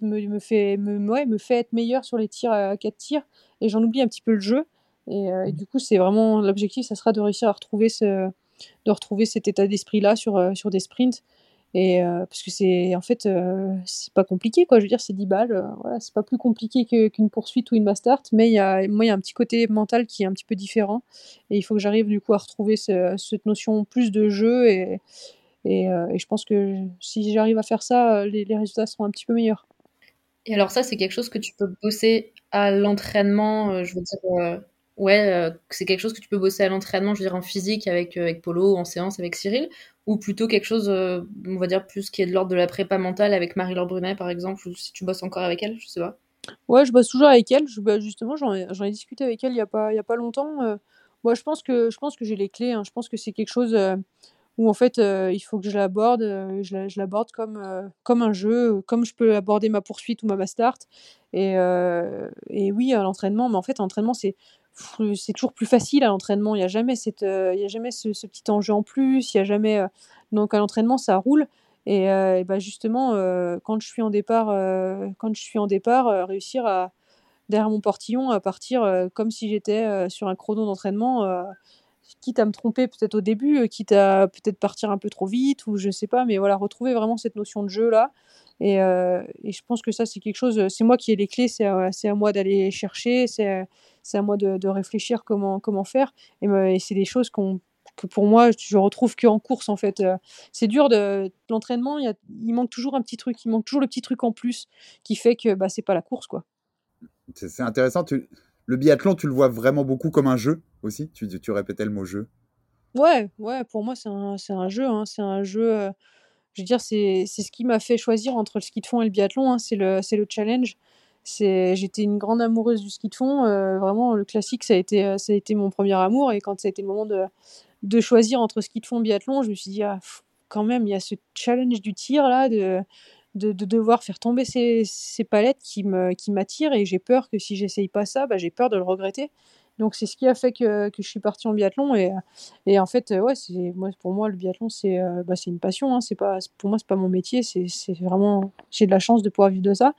me, me, fait, me, me fait être meilleur sur les tirs à 4 tirs et j'en oublie un petit peu le jeu. Et, euh, du coup, c'est vraiment l'objectif, ça sera de réussir à retrouver, ce, de retrouver cet état d'esprit-là sur, euh, sur des sprints. Et euh, parce que c'est en fait, c'est pas compliqué quoi. Je veux dire, c'est 10 balles. voilà, c'est pas plus compliqué qu'une poursuite ou une mass Mais il y a, moi, il y a un petit côté mental qui est un petit peu différent. Et il faut que j'arrive du coup à retrouver cette notion plus de jeu et, euh, et, je pense que si j'arrive à faire ça, euh, les, résultats seront un petit peu meilleurs. Et alors ça, c'est quelque chose que tu peux bosser à l'entraînement, euh, je veux dire, ouais, c'est quelque chose que tu peux bosser à l'entraînement, je veux dire, en physique avec, avec Polo, en séance avec Cyril, ou plutôt quelque chose, on va dire, plus qui est de l'ordre de la prépa mentale avec Marie-Laure Brunet, par exemple, ou si tu bosses encore avec elle, je sais pas. Ouais, je bosse toujours avec elle. Bah, justement, j'en ai, ai, discuté avec elle il n'y a, pas, a pas longtemps. moi, je pense que, je pense que j'ai les clés. Hein. Je pense que c'est quelque chose où en fait euh, il faut que je l'aborde, euh, je l'aborde comme, euh, comme un jeu, comme je peux aborder ma poursuite ou ma start. Et, et oui, à l'entraînement, mais en fait, l'entraînement, c'est c'est toujours plus facile à l'entraînement. Il n'y a jamais, y a jamais ce, ce, petit enjeu en plus. Il y a jamais, donc à l'entraînement, ça roule. Et, et bah justement, quand je suis en départ, quand je suis en départ, réussir à derrière mon portillon à partir comme si j'étais sur un chrono d'entraînement quitte à me tromper peut-être au début, euh, quitte à peut-être partir un peu trop vite ou je sais pas, mais voilà, retrouver vraiment cette notion de jeu là. Et, euh, et je pense que ça, c'est quelque chose, c'est moi qui ai les clés, c'est à, à moi d'aller chercher, c'est à moi de, de, réfléchir comment, comment faire. Et, c'est des choses que pour moi, je retrouve qu'en course en fait. C'est dur de l'entraînement, il, il manque toujours un petit truc, il manque toujours le petit truc en plus qui fait que bah, c'est pas la course quoi. C'est intéressant, tu, le biathlon, tu le vois vraiment beaucoup comme un jeu aussi? Tu, tu répétais le mot jeu. Ouais, ouais, pour moi, c'est un, un, jeu. Hein, c'est un jeu. Euh, je dire, c'est ce qui m'a fait choisir entre le ski de fond et le biathlon. Hein, c'est le, le challenge. J'étais une grande amoureuse du ski de fond. Euh, vraiment, le classique, ça a, été, euh, ça a été mon premier amour. Et quand ça a été le moment de, de choisir entre ski de fond et biathlon, je me suis dit, ah, quand même, il y a ce challenge du tir là, de, de, devoir faire tomber ces, ces palettes qui m'attirent qui et j'ai peur que si j'essaye pas ça, bah, j'ai peur de le regretter. Donc c'est ce qui a fait que, que, je suis partie en biathlon et, et en fait ouais c'est moi pour moi le biathlon c'est euh, bah, une passion hein, c'est pas pour moi c'est pas mon métier. C'est vraiment j'ai de la chance de pouvoir vivre de ça.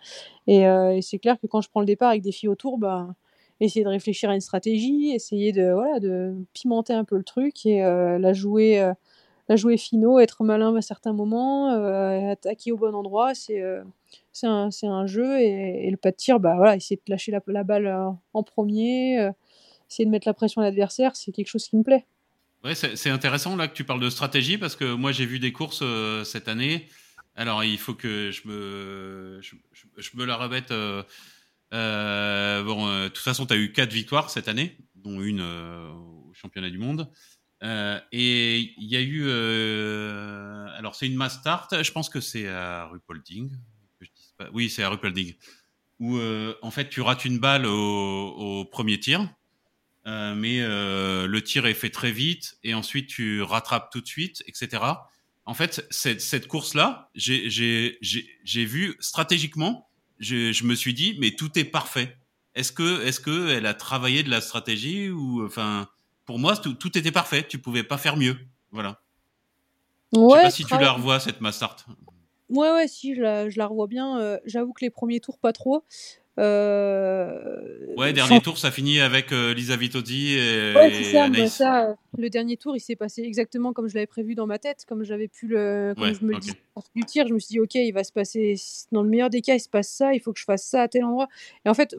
Et, euh, et c'est clair que quand je prends le départ avec des filles autour bah essayer de réfléchir à une stratégie essayer de voilà de pimenter un peu le truc et euh, la jouer jouer finaux, être malin à certains moments, euh, attaquer au bon endroit, c'est euh, c'est un, un, jeu. Et, le pas de tir, bah, voilà, essayer de lâcher la, balle euh, en premier, essayer de mettre la pression à l'adversaire, c'est quelque chose qui me plaît. Ouais, c'est intéressant là que tu parles de stratégie parce que moi j'ai vu des courses cette année. Alors il faut que je me, je, me la remette. bon, de toute façon, tu as eu quatre victoires cette année, dont une au championnat du monde. Euh, et il y a eu, euh, alors c'est une mass start, je pense que c'est à Rupolding. Oui, c'est à Rupolding. Où euh, en fait tu rates une balle au, premier tir, mais le tir est fait très vite et ensuite tu rattrapes tout de suite, etc. En fait, cette, cette course-là, j'ai vu stratégiquement, je me suis dit, mais tout est parfait. Est-ce que, est-ce que elle a travaillé de la stratégie ou, enfin, pour moi, tout, était parfait. Tu pouvais pas faire mieux. Voilà. Ouais, je sais pas si tu la revois, cette Mastart. Ouais, ouais, si, je la, je la revois bien. Euh, j'avoue que les premiers tours, pas trop. Euh... Ouais, dernier tour, ça finit avec euh, Lisa Vitozzi et, ouais, ça, ça, Le dernier tour, il s'est passé exactement comme je l'avais prévu dans ma tête, comme j'avais pu le, comme je me dis du tir, je me suis dit ok, il va se passer dans le meilleur des cas, il se passe ça, il faut que je fasse ça à tel endroit. Et en fait,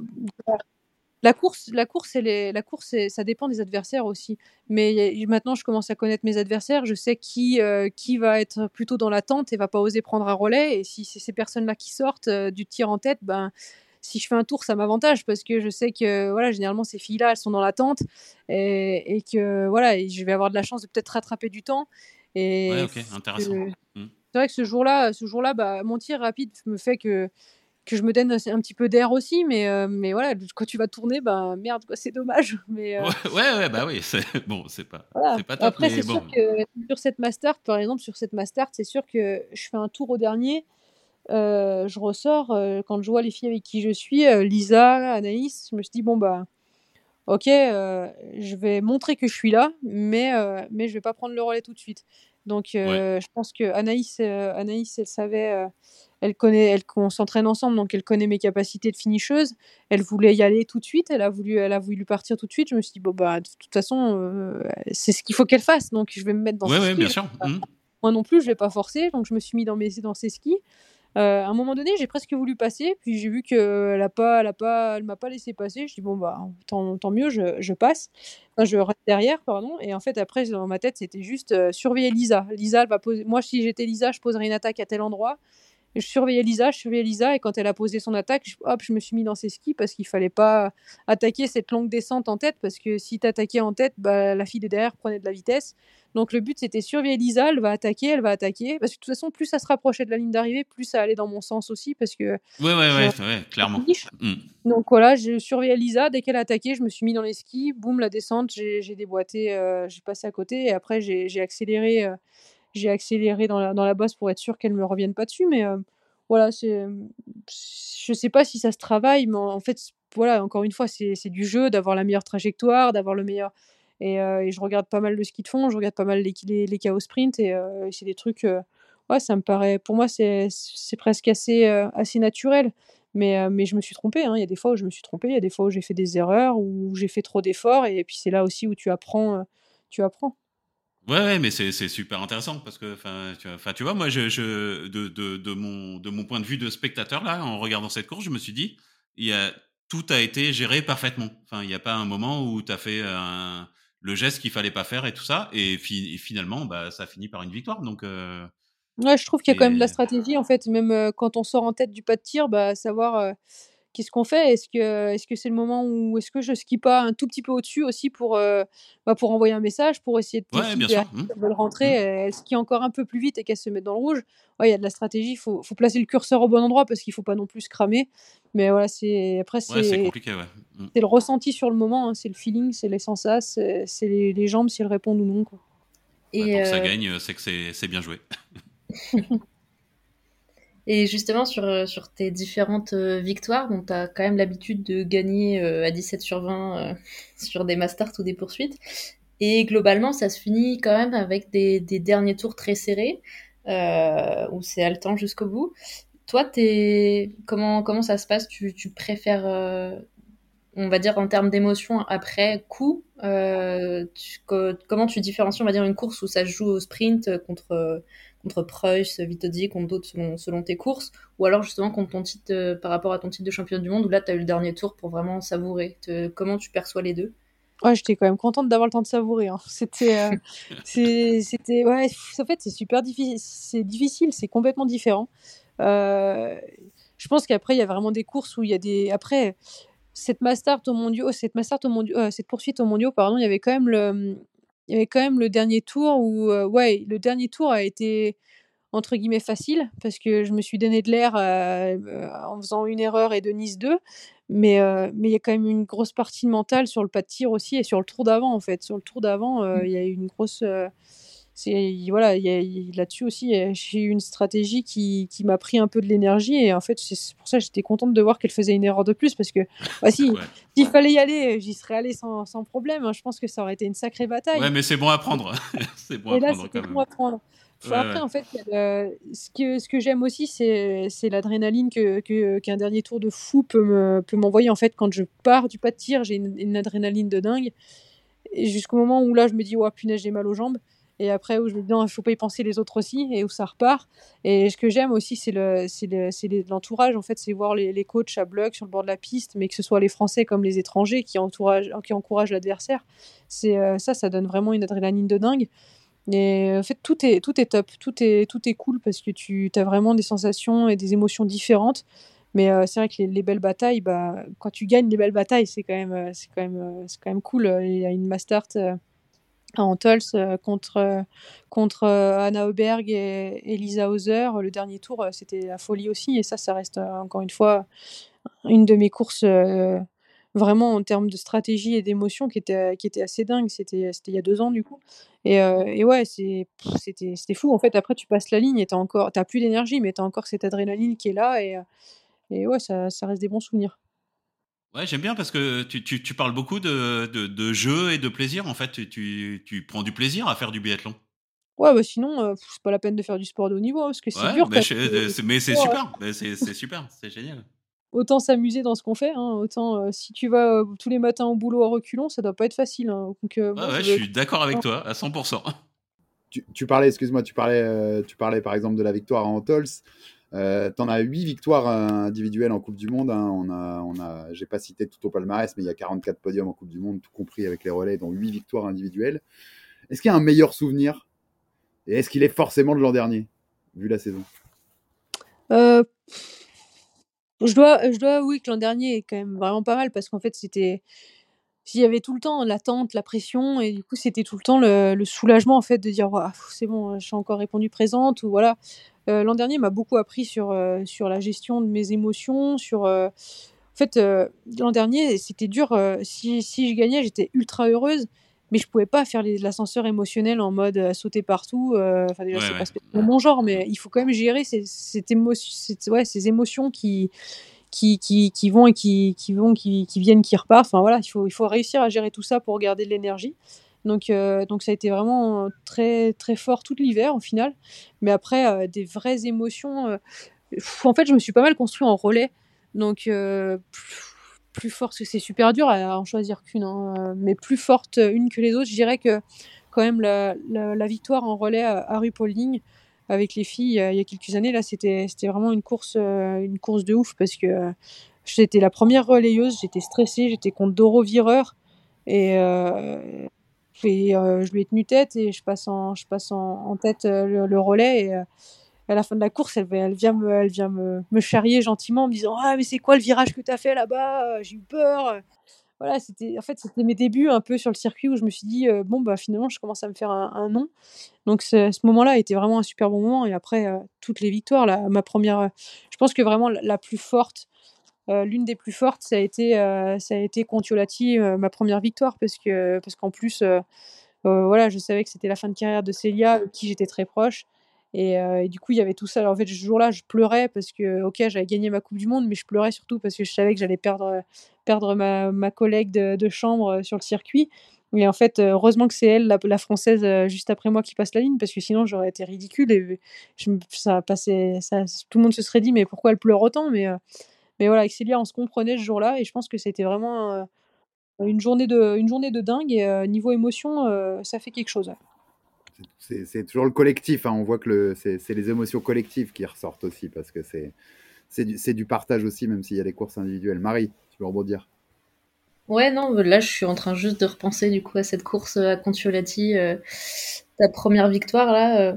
la course, la course, elle la course, ça dépend des adversaires aussi. Mais maintenant, je commence à connaître mes adversaires. Je sais qui, euh, qui va être plutôt dans l'attente et va pas oser prendre un relais. Et si c'est ces personnes-là qui sortent euh, du tir en tête, ben si je fais un tour, ça m'avantage parce que je sais que voilà, généralement ces filles-là, elles sont dans l'attente et, et, que voilà, je vais avoir de la chance de peut-être rattraper du temps. Et ouais, ok, intéressant. Mmh. C'est vrai que ce jour-là, ce jour-là, bah, mon tir rapide me fait que que je me donne un petit peu d'air aussi, mais, euh, mais voilà, quand tu vas tourner, bah merde, c'est dommage. *laughs* Mais, euh, ouais, ouais, bah oui, *laughs* bon, c'est pas, pas top, Après, c'est sûr que sur cette Master, par exemple, sur cette Master, c'est sûr que je fais un tour au dernier, euh, je ressors, quand je vois les filles avec qui je suis, Lisa, Anaïs, je me suis dit, bon, bah, ok, je vais montrer que je suis là, mais, mais je vais pas prendre le relais tout de suite. Donc, je pense que Anaïs, Anaïs elle savait elle connaît, elle, qu'on s'entraîne ensemble, donc elle connaît mes capacités de finisheuse. Elle voulait y aller tout de suite, elle a voulu, elle a voulu partir tout de suite. Je me suis dit bon bah de toute façon euh, c'est ce qu'il faut qu'elle fasse, donc je vais me mettre dans. Oui, bien sûr. Mmh. Moi non plus, je vais pas forcer, donc je me suis mis dans mes dans ses skis. Euh, à un moment donné, j'ai presque voulu passer, puis j'ai vu qu'elle a pas, elle a pas, elle m'a pas laissé passer. Je dis bon bah tant, tant mieux, je, je passe. Enfin, je reste derrière, pardon. Et en fait après dans ma tête c'était juste euh, surveiller Lisa. Lisa, elle va poser. Moi si j'étais Lisa, je poserais une attaque à tel endroit je surveillais Lisa, je surveillais Lisa, et quand elle a posé son attaque, je, hop, je me suis mis dans ses skis parce qu'il fallait pas attaquer cette longue descente en tête, parce que si tu attaquais en tête, bah, la fille de derrière prenait de la vitesse. Donc le but c'était surveiller Lisa, elle va attaquer, elle va attaquer, parce que de toute façon, plus ça se rapprochait de la ligne d'arrivée, plus ça allait dans mon sens aussi, parce que. Ouais, ouais, ouais, ouais clairement. Mmh. Donc voilà, j'ai surveillé Lisa, dès qu'elle a attaqué, je me suis mis dans les skis, boum, la descente, j'ai déboîté, euh, j'ai passé à côté, et après j'ai accéléré. Euh, j'ai accéléré dans la, dans la bosse pour être sûr qu'elle me revienne pas dessus. Mais voilà, c'est, je sais pas si ça se travaille, mais en fait, voilà, encore une fois, c'est du jeu, d'avoir la meilleure trajectoire, d'avoir le meilleur. Et, et, je regarde pas mal le ski de fond, je regarde pas mal les, les, les chaos sprint, et, c'est des trucs. ouais, ça me paraît. Pour moi, c'est presque assez, assez naturel. Mais, mais je me suis trompée. Hein. Il y a des fois où je me suis trompée, il y a des fois où j'ai fait des erreurs, où j'ai fait trop d'efforts, et puis c'est là aussi où tu apprends. tu apprends. Ouais, ouais, mais c'est super intéressant parce que, enfin, tu, tu, vois, moi, je, je de, de, de, mon, de mon point de vue de spectateur, là, en regardant cette course, je me suis dit, il y a, tout a été géré parfaitement. Enfin, il n'y a pas un moment où tu as fait un, le geste qu'il fallait pas faire et tout ça, et, finalement, bah, ça finit par une victoire. Donc, euh, ouais, je trouve qu'il y a quand même de la stratégie, en fait, même euh, quand on sort en tête du pas de tir, bah, savoir. Euh, qu'est-ce qu'on fait? Est-ce que est-ce que c'est le moment où est-ce que je skie pas un tout petit peu au-dessus aussi pour euh, bah, pour envoyer un message pour essayer de ouais, bien sûr. Mmh. veulent rentrer, mmh. elle skie encore un peu plus vite et qu'elle se mette dans le rouge. Ouais, il y a de la stratégie, il faut, faut, placer le curseur au bon endroit parce qu'il faut pas non plus se cramer. Mais voilà, c'est après c'est ouais, compliqué, ouais. Mmh. C'est le ressenti sur le moment, hein, c'est le feeling, c'est les sensations, c'est les, les, jambes si elles répondent ou non quoi. Et pour que ça euh gagne, c'est que c'est bien joué. *laughs* Et justement, sur, euh, sur tes différentes euh, victoires, tu as quand même l'habitude de gagner euh, à 17 sur 20 *laughs* sur des masters ou des poursuites. Et globalement, ça se finit quand même avec des, des derniers tours très serrés, où c'est haletant jusqu'au bout. Toi, es... Comment, comment ça se passe? Tu, tu préfères, on va dire en termes d'émotion après coup, tu, comment tu différencies, on va dire, une course où ça se joue au sprint contre contre Preuss, Vitozzi, contre d'autres selon, tes courses, ou alors justement contre ton titre, euh, par rapport à ton titre de championne du monde, où là tu as eu le dernier tour pour vraiment savourer. comment tu perçois les deux? Ouais, j'étais quand même contente d'avoir le temps de savourer. Hein. *laughs* C'était, euh, *laughs* c'était, ouais, en fait, c'est super difficile. C'est difficile, c'est complètement différent. Euh, je pense qu'après, il y a vraiment des courses où il y a des. Après, cette master au mondiaux, cette master au mondiaux, cette poursuite au mondiaux, pardon, il y avait quand même le, il y avait quand même le dernier tour où, ouais, le dernier tour a été entre guillemets facile parce que je me suis donné de l'air en faisant une erreur et de Nice 2. Mais mais il y a quand même une grosse partie mentale sur le pas de tir aussi et sur le tour d'avant en fait. Sur le tour d'avant, mmh. il y a eu une grosse c'est voilà là-dessus aussi j'ai eu une stratégie qui, qui m'a pris un peu de l'énergie et en fait c'est pour ça que j'étais contente de voir qu'elle faisait une erreur de plus parce que bah, si s'il fallait y aller j'y serais allé sans, sans problème hein. je pense que ça aurait été une sacrée bataille. Ouais mais c'est bon à prendre. *laughs* C'est bon, à prendre quand même. bon après en fait ce que ce que j'aime aussi c'est c'est l'adrénaline que qu'un dernier tour de fou peut me peut m'envoyer. En fait quand je pars du pas de tir j'ai une, une adrénaline de dingue. Et jusqu'au moment où là, je me dis, ouais, punaise, j'ai mal aux jambes. Et après, où je me dis, non, il faut pas y penser les autres aussi, et où ça repart. Et ce que j'aime aussi, c'est le, c'est le, l'entourage, en fait, c'est voir les, les coachs à bloc sur le bord de la piste, mais que ce soit les Français comme les étrangers qui, qui encouragent l'adversaire. C'est, euh, ça, ça donne vraiment une adrénaline de dingue. Et en fait, tout est, tout est top, tout est, tout est cool parce que tu as vraiment des sensations et des émotions différentes. Mais euh, c'est vrai que les, les, belles batailles, bah, quand tu gagnes les belles batailles, c'est quand même, euh, c'est quand même, c'est quand même cool. Il y a une Mastart en Tols contre, contre Anna Auberg et Elisa Hauser. Le dernier tour, c'était la folie aussi. Et ça, ça reste encore une fois une de mes courses vraiment en termes de stratégie et d'émotion qui était, qui était assez dingue. C'était il y a deux ans du coup. Et, et ouais, c'était fou. En fait, après, tu passes la ligne et tu n'as plus d'énergie, mais tu as encore cette adrénaline qui est là. Et, et ouais, ça, ça reste des bons souvenirs. Ouais, j'aime bien parce que tu, tu, tu parles beaucoup de, de, de, jeu et de plaisir. En fait, tu, tu, prends du plaisir à faire du biathlon. Ouais, bah sinon, euh, c'est pas la peine de faire du sport de haut niveau parce que c'est dur. Mais, je, mais c'est super, c'est super, c'est génial. Autant s'amuser dans ce qu'on fait, hein, autant euh, si tu vas euh, tous les matins au boulot à reculons, ça doit pas être facile. Hein, donc, ouais, ouais, je suis d'accord avec toi à 100%. Tu, tu parlais, excuse-moi, tu parlais, tu parlais par exemple de la victoire à Antols. Euh, tu en as 8 victoires individuelles en Coupe du Monde. Hein. On a, on a, j'ai pas cité tout au palmarès, mais il y a 44 podiums en Coupe du Monde, tout compris avec les relais, dont 8 victoires individuelles. Est-ce qu'il y a un meilleur souvenir? Et est-ce qu'il est forcément de l'an dernier, vu la saison? Euh, je, dois, je dois avouer que l'an dernier est quand même vraiment pas mal parce qu'en fait, c'était. S'il y avait tout le temps l'attente, la pression, et du coup, c'était tout le temps le, soulagement en fait de dire c'est bon, suis encore répondu présente, ou voilà. Euh, l'an dernier m'a beaucoup appris sur, euh, sur la gestion de mes émotions, sur... Euh, en fait, l'an dernier, c'était dur. si, si je gagnais, j'étais ultra heureuse mais je pouvais pas faire l'ascenseur émotionnel en mode sauter partout. Enfin, déjà, c'est pas mon genre, mais il faut quand même gérer ces, cette ouais, ces émotions qui, qui, qui, qui, vont et qui, qui vont, qui, qui, viennent, qui repartent. Enfin, voilà, il faut, il faut réussir à gérer tout ça pour garder de l'énergie. Donc, euh, donc ça a été vraiment très, très fort tout l'hiver au final. Mais après, euh, des vraies émotions. Euh, en fait, je me suis pas mal construit en relais. Donc, plus, plus forte, c'est super dur à en choisir qu'une, hein, mais plus forte une que les autres. Je dirais que quand même la, la, victoire en relais à, à RuPauling avec les filles il y a quelques années, là, c'était vraiment une course, une course de ouf parce que j'étais la première relayeuse, j'étais stressée, j'étais contre Doro Vireur. Et, et euh, je lui ai tenu tête et je passe en, je passe en, en tête euh, le, relais. Et euh, à la fin de la course, elle, vient, me, elle vient me, me charrier gentiment en me disant Ah, mais c'est quoi le virage que tu as fait là-bas? J'ai eu peur. Voilà, c'était en fait c'était mes débuts un peu sur le circuit où je me suis dit bon bah finalement je commence à me faire un, nom donc ce, moment-là était vraiment un super bon moment et après toutes les victoires là ma première je pense que vraiment la plus forte euh, l'une des plus fortes, ça a été, euh, ça a été Contiolati, euh, ma première victoire, parce que parce qu'en plus, voilà, je savais que c'était la fin de carrière de Célia, avec qui j'étais très proche. Et, du coup, il y avait tout ça. Alors, en fait, ce jour-là, je pleurais parce que, ok, j'avais gagné ma Coupe du Monde, mais je pleurais surtout parce que je savais que j'allais perdre, perdre ma, ma collègue de, de, chambre sur le circuit. Et en fait, heureusement que c'est elle, la, française, juste après moi, qui passe la ligne, parce que sinon, j'aurais été ridicule et ça passait, tout le monde se serait dit, mais pourquoi elle pleure autant? Mais mais voilà, avec Célia, on se comprenait ce jour-là et je pense que c'était vraiment euh, une, journée de, une journée de dingue et euh, niveau émotion, euh, ça fait quelque chose. C'est toujours le collectif, hein. on voit que c'est les émotions collectives qui ressortent aussi parce que c'est du, du partage aussi, même s'il y a des courses individuelles. Marie, tu veux rebondir? Ouais, non, là je suis en train juste de repenser du coup à cette course à Contiolati, ta première victoire là.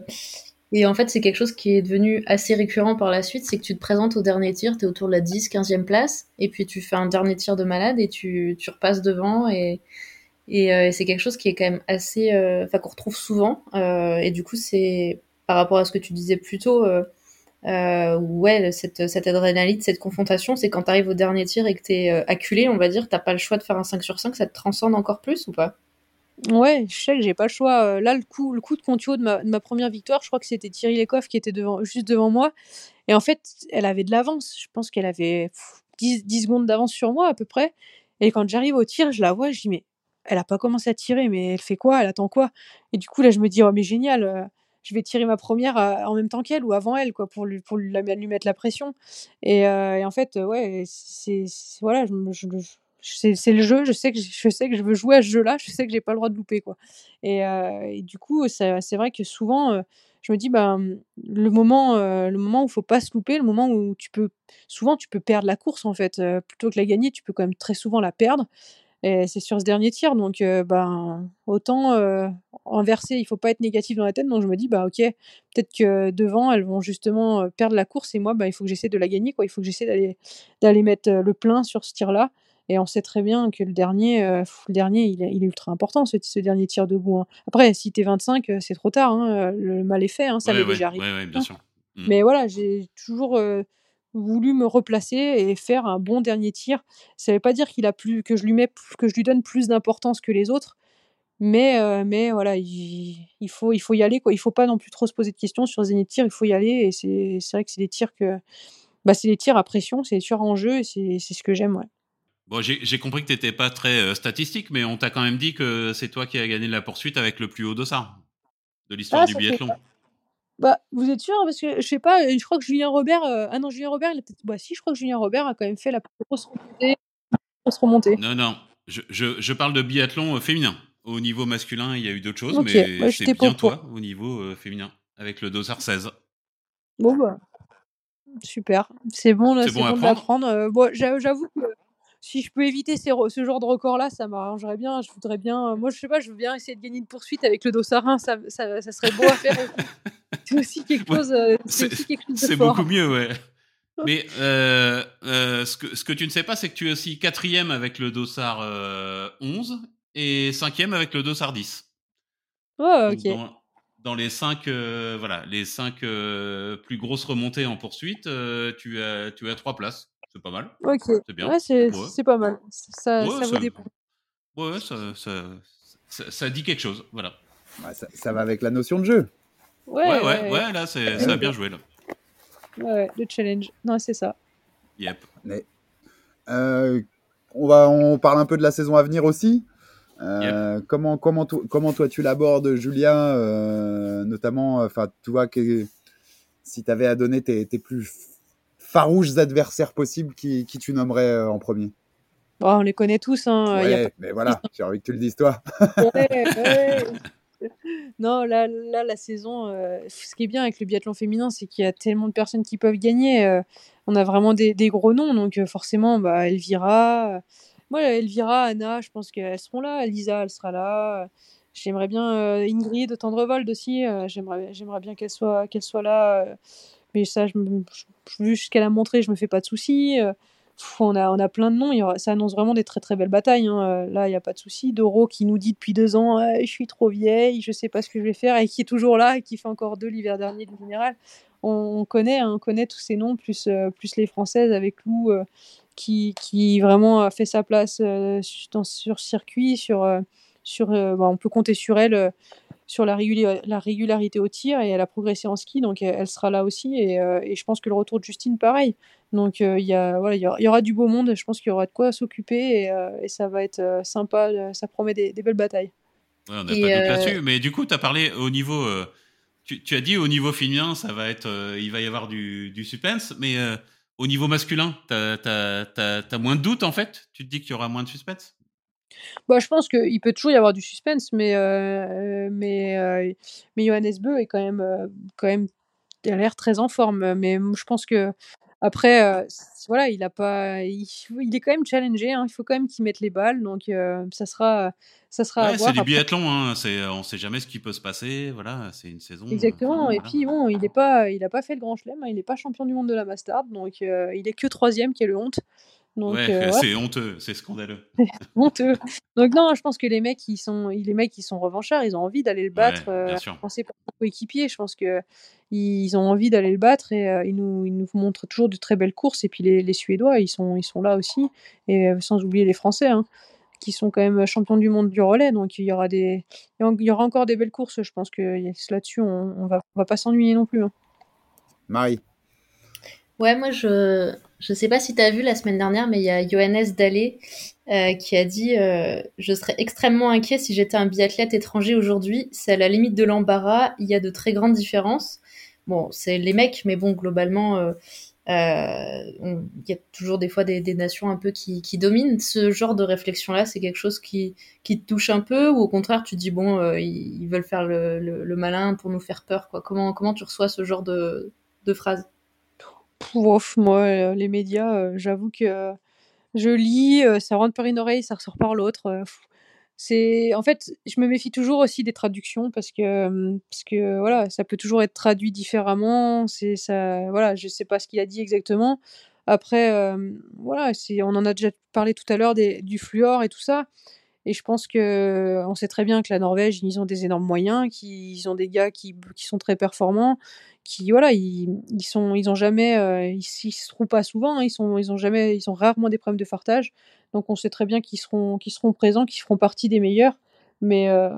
Et en fait, c'est quelque chose qui est devenu assez récurrent par la suite, c'est que tu te présentes au dernier tir, tu es autour de la 10, 15e place, et puis tu fais un dernier tir de malade et tu, tu repasses devant, et, euh, c'est quelque chose qui est quand même assez... Euh, enfin, qu'on retrouve souvent, euh, et du coup, c'est par rapport à ce que tu disais plus tôt, ouais, cette, cette adrénaline, cette confrontation, c'est quand tu arrives au dernier tir et que tu es acculé, on va dire, t'as pas le choix de faire un 5 sur 5, ça te transcende encore plus ou pas? Ouais, je sais que j'ai pas le choix. Euh, là, le coup, le coup de Contio de ma, de ma première victoire, je crois que c'était Thierry Lecoff qui était devant, juste devant moi. Et en fait, elle avait de l'avance. Je pense qu'elle avait 10, 10 secondes d'avance sur moi à peu près. Et quand j'arrive au tir, je la vois, je dis mais elle a pas commencé à tirer, mais elle fait quoi? Elle attend quoi? Et du coup là, je me dis oh mais génial, euh, je vais tirer ma première euh, en même temps qu'elle ou avant elle quoi pour lui pour lui, mettre la pression. Et, en fait ouais, c'est voilà, je, c'est le jeu, je sais, que je sais que je veux jouer à ce jeu-là, je sais que j'ai pas le droit de louper. Quoi. Et, et du coup, c'est vrai que souvent, je me dis, bah, le, moment, le moment où il faut pas se louper, le moment où tu peux, souvent, tu peux perdre la course en fait, plutôt que la gagner, tu peux quand même très souvent la perdre. Et c'est sur ce dernier tir, donc ben, autant inverser, il faut pas être négatif dans la tête. Donc je me dis, bah ok, peut-être que devant, elles vont justement perdre la course et moi, bah, il faut que j'essaie de la gagner. Quoi. Il faut que j'essaie d'aller mettre le plein sur ce tir-là. Et on sait très bien que le dernier, le dernier il, est, il, est, ultra important, ce, ce dernier tir debout. Hein. Après, si t'es 25, c'est trop tard. Hein, le mal est fait, hein, ça m'est déjà arrivé. bien sûr. Mmh. Mais voilà, j'ai toujours voulu me replacer et faire un bon dernier tir. Ça ne veut pas dire qu'il a plus, que, je lui mets, que je lui donne plus d'importance que les autres, mais, euh, mais voilà, il, il, faut, il faut y aller. Quoi. Il ne faut pas non plus trop se poser de questions sur les derniers tirs, il faut y aller. Et c'est, vrai que c'est des tirs que. Bah, c'est des tirs à pression, c'est des tirs en jeu, et c'est, c'est ce que j'aime. Ouais. Bon, j'ai, compris que tu n'étais pas très euh, statistique, mais on t'a quand même dit que c'est toi qui as gagné la poursuite avec le plus haut dossard de l'histoire ah, du biathlon. Bah, vous êtes sûr? Parce que je sais pas, je crois que Julien Robert. euh, Ah non, Julien Robert, il a peut-être. Bah, si, je crois que Julien Robert a quand même fait la grosse remontée. remontée. Non, non, je, je, je parle de biathlon euh, féminin. Au niveau masculin, il y a eu d'autres choses, Ok, mais bah, c'est bien toi au niveau euh, féminin, avec le dossard 16. Bon, bah, super. C'est bon, là, C'est bon à bon de prendre l'apprendre. Euh, bon, j'a- j'avoue que si je peux éviter ces ce genre de record-là, ça m'arrangerait bien. Je voudrais bien. Moi, je sais pas, je veux bien essayer de gagner une poursuite avec le dossard 1. Ça, ça, ça serait beau à faire aussi. *laughs* C'est aussi quelque Ouais, chose, euh, c'est c'est aussi quelque chose de c'est fort. beaucoup mieux, ouais. *laughs* Mais euh, euh, ce, que, ce que tu ne sais pas, c'est que tu es aussi quatrième avec le dossard euh, 11 et cinquième avec le dossard 10. Ouais, Donc ok. dans, dans les cinq, euh, voilà, les cinq euh, plus grosses remontées en poursuite, euh, tu as, tu as trois places. C'est pas mal. Ok. C'est bien. Ouais, c'est Ouais. c'est pas mal. Ça, Ouais, ça ça, ouais, ça, ça, ça, ça dit quelque chose. Voilà. Ouais, ça, ça va avec la notion de jeu. Ouais, Ouais, ouais, ouais, ouais. ouais, là, c'est, ça a bien joué, là. Ouais, le challenge. Non, c'est ça. Yep. Mais, euh, on, va, on parle un peu de la saison à venir aussi. Euh, comment, comment, to- comment toi tu l'abordes, Julien euh, Notamment, enfin, tu vois que si tu avais à donner tes, tes plus farouches adversaires possibles, qui, qui tu nommerais euh, en premier Bon, on les connaît tous. Hein. y a Ouais, mais voilà, *laughs* j'ai envie que tu le dises toi. pas- ouais, *laughs* ouais. Non, là, là, la saison, euh, ce qui est bien avec le biathlon féminin, c'est qu'il y a tellement de personnes qui peuvent gagner. euh, on a vraiment des, des gros noms, donc euh, forcément, bah, Elvira. euh, moi, Elvira, Anna, je pense qu'elles seront là. Lisa, elle sera là. euh, J'aimerais bien euh, Ingrid Tendrevold aussi. euh, J'aimerais, j'aimerais bien qu'elle soit, qu'elle soit là. Mais ça, je, vu ce qu'elle a montré, je me fais pas de soucis. euh, on a, on a plein de noms. Il y aura- ça annonce vraiment des très très belles batailles. hein, euh, Là, il n'y a pas de souci. Doro qui nous dit depuis deux ans Ah, Je suis trop vieille, je sais pas ce que je vais faire, et qui est toujours là et qui fait encore deux l'hiver dernier du général. On, on connaît, hein, on connaît tous ces noms, plus, euh, plus les françaises avec Lou qui, qui vraiment a fait sa place sur, circuit. Sur, sur, bah, on peut compter sur elle. Sur la, la régularité au tir et elle a progressé en ski, donc elle, elle sera là aussi. Et, euh, et je pense que le retour de Justine, pareil. Donc euh, il y, a, voilà, il y, aura, y aura du beau monde, je pense qu'il y aura de quoi s'occuper et, euh, et ça va être sympa, ça promet des, des belles batailles. Ouais, on n'a pas là-dessus. Mais du coup, tu as parlé au niveau. tu, tu as dit au niveau féminin, ça va être, il va y avoir du, du suspense. Mais au niveau masculin, tu as, moins de doutes en fait? Tu te dis qu'il y aura moins de suspense? Bah, je pense qu'il peut toujours y avoir du suspense, mais, euh, mais, euh, mais Johannes Beu est quand même, euh, quand même il a l'air très en forme. Mais je pense que après, euh, voilà, il a pas, il, il est quand même challengé. hein, il faut quand même qu'il mette les balles, donc ça sera, ça sera Ouais, c'est du biathlon. Hein. C'est, on sait jamais ce qui peut se passer. Voilà, c'est une saison. Exactement. Et voilà. puis bon, il n'est pas, il a pas fait le grand chelem. hein, il n'est pas champion du monde de la Mastard, donc il est que troisième, qui est le honte. Donc Ouais, euh, *laughs* ouais, c'est honteux, c'est scandaleux. *laughs* honteux. Donc non, je pense que les mecs, ils sont, les mecs, ils sont revanchards. Ils ont envie d'aller le battre. Ouais, euh, bien sûr. pensez par leurs coéquipiers. Je pense que ils ont envie d'aller le battre et euh, ils nous, ils nous montrent toujours de très belles courses. Et puis les, les Suédois, ils sont, ils sont là aussi. Et sans oublier les Français, hein, qui sont quand même champions du monde du relais. Donc il y aura des, il y aura encore des belles courses. Je pense que là-dessus, on, on va, on va pas s'ennuyer non plus. hein. Marie. Ouais, moi, je je sais pas si tu as vu la semaine dernière, mais il y a Johannes Dallé euh, qui a dit euh, Je serais extrêmement inquiet si j'étais un biathlète étranger aujourd'hui. C'est à la limite de l'embarras. Il y a de très grandes différences. Bon, c'est les mecs, mais bon, globalement, euh, il y a toujours des fois des, nations un peu qui, dominent. Ce genre de réflexion-là, c'est quelque chose qui, qui te touche un peu ou au contraire, tu dis, bon, ils, veulent faire le, malin pour nous faire peur. Quoi. Comment, comment tu reçois ce genre de, de phrases Ouf, moi, les médias, j'avoue que je lis, ça rentre par une oreille, ça ressort par l'autre. c'est en fait, je me méfie toujours aussi des traductions parce que parce que voilà, ça peut toujours être traduit différemment. C'est ça, voilà, je sais pas ce qu'il a dit exactement. Après, voilà, on en a déjà parlé tout à l'heure du fluor et tout ça. Et je pense que on sait très bien que la Norvège, ils ont des énormes moyens, qu'ils ont des gars qui, sont très performants, qui voilà, ils, sont, ils ont jamais, euh, ils, se trouvent pas souvent, hein, ils sont, ils ont jamais, ils ont rarement des problèmes de fartage. Donc on sait très bien qu'ils seront, présents, qu'ils feront partie des meilleurs. Mais, euh,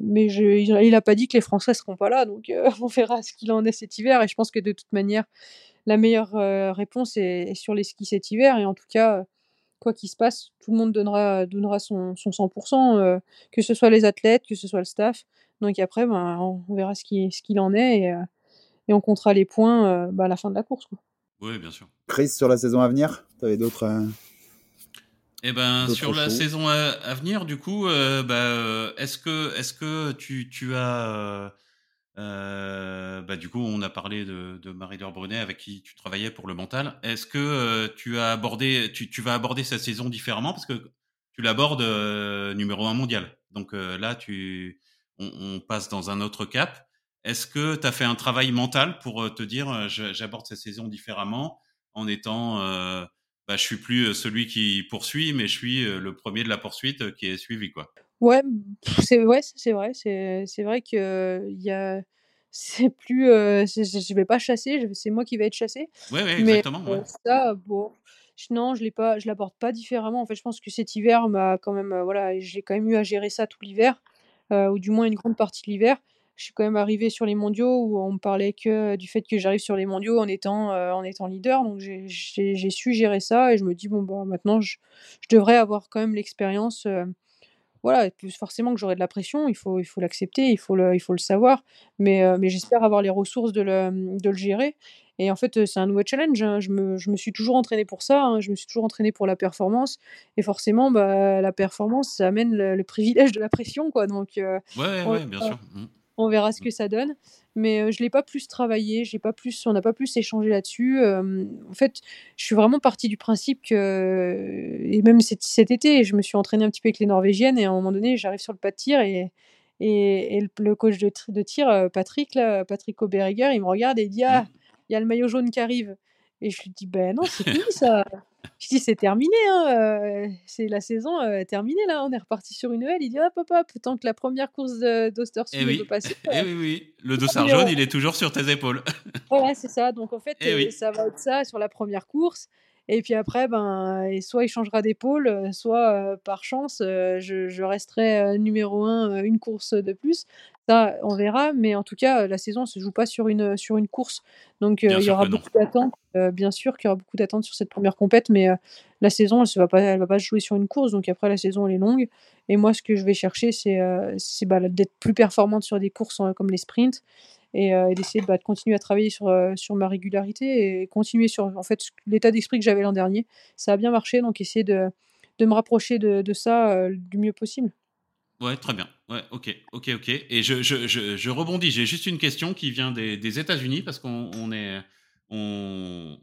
mais il a pas dit que les Français seront pas là, donc euh, *laughs* on verra ce qu'il en est cet hiver. Et je pense que de toute manière, la meilleure réponse est, est, sur les skis cet hiver. Et en tout cas, quoi qu'il se passe, tout le monde donnera, donnera son, son 100%, euh, que ce soit les athlètes, que ce soit le staff. Donc après, ben, on verra ce qu'il ce qu'il en est et, euh, et, on comptera les points euh, bah, à la fin de la course. Quoi. Oui, bien sûr. Chris, sur la saison à venir, tu avais d'autres. Eh ben, sur la saison à, venir, du coup, bah, est-ce que, est que tu, tu as euh, bah, du coup, on a parlé de, de Marie-Laure Brunet avec qui tu travaillais pour le mental. Est-ce que euh, tu as abordé, tu, tu, vas aborder cette saison différemment? Parce que tu l'abordes euh, numéro un mondial. Donc euh, là, tu, on, on, passe dans un autre cap. Est-ce que tu as fait un travail mental pour te dire, j'aborde cette saison différemment en étant, bah, je suis plus celui qui poursuit, mais je suis le premier de la poursuite qui est suivi, quoi? Ouais, c'est ouais, c'est vrai, c'est c'est vrai que il y a *laughs* c'est plus euh, je vais pas chasser, c'est moi qui vais être chassé. Ouais, ouais, Mais exactement. Euh, ça, bon, non, je l'ai pas, je l'aborde pas différemment. En fait, je pense que cet hiver m'a quand même, euh, voilà, j'ai quand même eu à gérer ça tout l'hiver, ou du moins une grande partie de l'hiver. Je suis quand même arrivée sur les mondiaux où on me parlait que du fait que j'arrive sur les mondiaux en étant, en étant leader. Donc j'ai j'ai su gérer ça et je me dis: «Bon, bah, maintenant je je devrais avoir quand même l'expérience, voilà, forcément que j'aurai de la pression, il faut il faut l'accepter, il faut le il faut le savoir, mais euh, mais j'espère avoir les ressources de le, de le gérer et en fait, c'est un nouveau challenge, hein. Je me je me suis toujours entraînée pour ça, hein. Je me suis toujours entraînée pour la performance et forcément, bah, la performance, ça amène le privilège de la pression, quoi, donc euh, Ouais, ouais, bien sûr. On verra ce mmh. que ça donne mais je l'ai pas plus travaillé, j'ai pas plus, on n'a pas plus échangé là-dessus. en fait, je suis vraiment partie du principe que, et même cet, cet, été, je me suis entraînée un petit peu avec les Norvégiennes et à un moment donné, j'arrive sur le pas de tir et, et, le, coach de, de, tir, Patrick, là, Patrick Oberger, il me regarde et il dit Ah, il y a le maillot jaune qui arrive. Et je lui dis Ben non, c'est fini ça. *laughs* Je dis, c'est terminé, hein, euh, c'est la saison euh, terminée, là, on est reparti sur une L. Il dit, hop, hop, hop, tant que la première course d'Ostersund eh oui. peut passer. *laughs* Eh oui, oui, le dossard jaune, il est toujours sur tes épaules. *laughs* voilà, c'est ça. Donc, en fait, eh ça va être ça sur la première course. Et puis après, ben, soit il changera d'épaule, euh, soit euh, par chance, euh, je, je, resterai numéro un une course de plus. Ça, on verra. Mais en tout cas, la saison ne se joue pas sur une, sur une course. Donc il y aura beaucoup d'attentes. bien sûr qu'il y aura beaucoup d'attentes sur cette première compète, mais la saison, elle ne va, pas, elle va pas se jouer sur une course. Donc après, la saison, elle est longue. Et moi, ce que je vais chercher, c'est bah, d'être plus performante sur des courses comme les sprints euh, et, d'essayer bah, de continuer à travailler sur, euh, sur ma régularité et continuer sur en fait l'état d'esprit que j'avais l'an dernier. Ça a bien marché, donc essayer de, de me rapprocher de, de ça euh, du mieux possible. Ouais, très bien. Ouais, ok, ok, ok. Et je, je, je, rebondis. J'ai juste une question qui vient des, des États-Unis parce qu'on on est, on,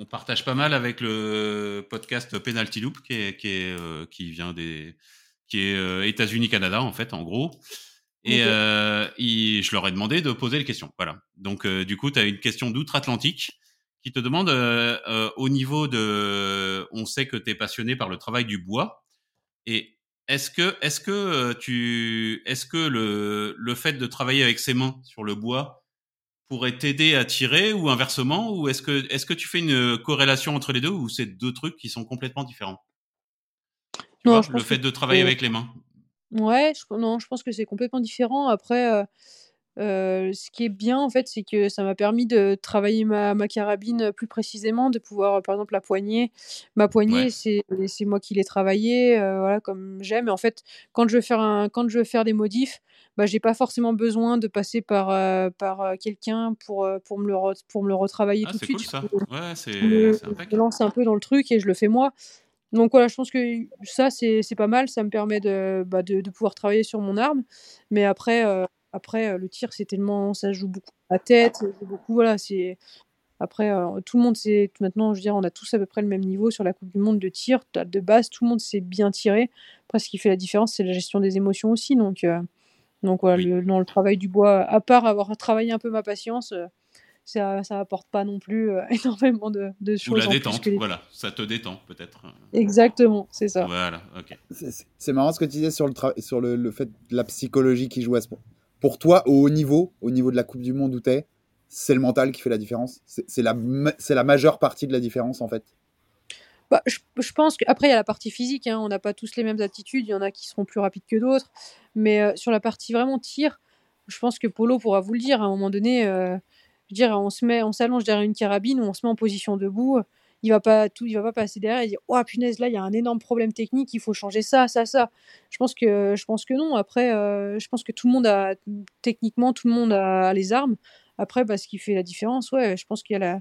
on, partage pas mal avec le podcast Penalty Loop qui est, qui est, qui vient des, qui est États-Unis Canada en fait, en gros. Et euh, je leur ai demandé de poser les questions. Voilà. Donc, euh, du coup, tu as une question d'outre-Atlantique qui te demande euh, euh, au niveau de. On sait que tu es passionné par le travail du bois. Et est-ce que, est-ce que euh, tu, est-ce que le, le fait de travailler avec ses mains sur le bois pourrait t'aider à tirer ou inversement ou est-ce que, est-ce que tu fais une corrélation entre les deux ou c'est deux trucs qui sont complètement différents? Tu non, vois, le fait de travailler avec les mains Ouais, je non, je pense que c'est complètement différent. Après, Euh, ce qui est bien, en fait, c'est que ça m'a permis de travailler ma, ma carabine plus précisément, de pouvoir, par exemple, la poignée. Ma poignée, c'est moi qui l'ai travaillée, euh, voilà, comme j'aime. Et en fait, quand je veux faire, un, quand je veux faire des modifs, bah, j'ai pas forcément besoin de passer par, euh, par quelqu'un pour, pour, me le pour me le retravailler ah, tout de suite. Cool, ça. Ouais, c'est je, lance un peu dans le truc et je le fais moi. Donc voilà, je pense que ça, c'est pas mal. Ça me permet de, bah, de, de, pouvoir travailler sur mon arme. Mais après, après, euh, le tir, c'est tellement, ça joue beaucoup à la tête, beaucoup, voilà, c'est. Après, euh, tout le monde sait, maintenant, je veux dire, on a tous à peu près le même niveau sur la Coupe du Monde de tir. De base, tout le monde sait bien tirer. Après, ce qui fait la différence, c'est la gestion des émotions aussi. Donc, euh, donc voilà, le, dans le travail du bois, à part avoir travaillé un peu ma patience, ça, ça apporte pas non plus *laughs* énormément de, de choses. Ou la détente, voilà, ça te détend peut-être. Exactement, c'est ça. Voilà, ok. C'est marrant ce que tu disais sur le, sur le, le fait de la psychologie qui joue à ce point pour toi, au haut niveau, au niveau de la Coupe du Monde où tu es, c'est le mental qui fait la différence? C'est la, la majeure partie de la différence, en fait? Bah, je, pense qu'après, il y a la partie physique. Hein. on n'a pas tous les mêmes attitudes. Il y en a qui seront plus rapides que d'autres. Mais euh, sur la partie vraiment tir, je pense que Polo pourra vous le dire. À un moment donné, euh, on se met, on s'allonge derrière une carabine ou on se met en position debout il va pas tout, il va pas passer derrière et dire oh punaise là il y a un énorme problème technique, il faut changer ça, ça, ça. Je pense que je pense que non. Après, euh, je pense que tout le monde a techniquement tout le monde a, les armes. Après, bah, ce qui fait la différence, ouais, je pense qu'il y a la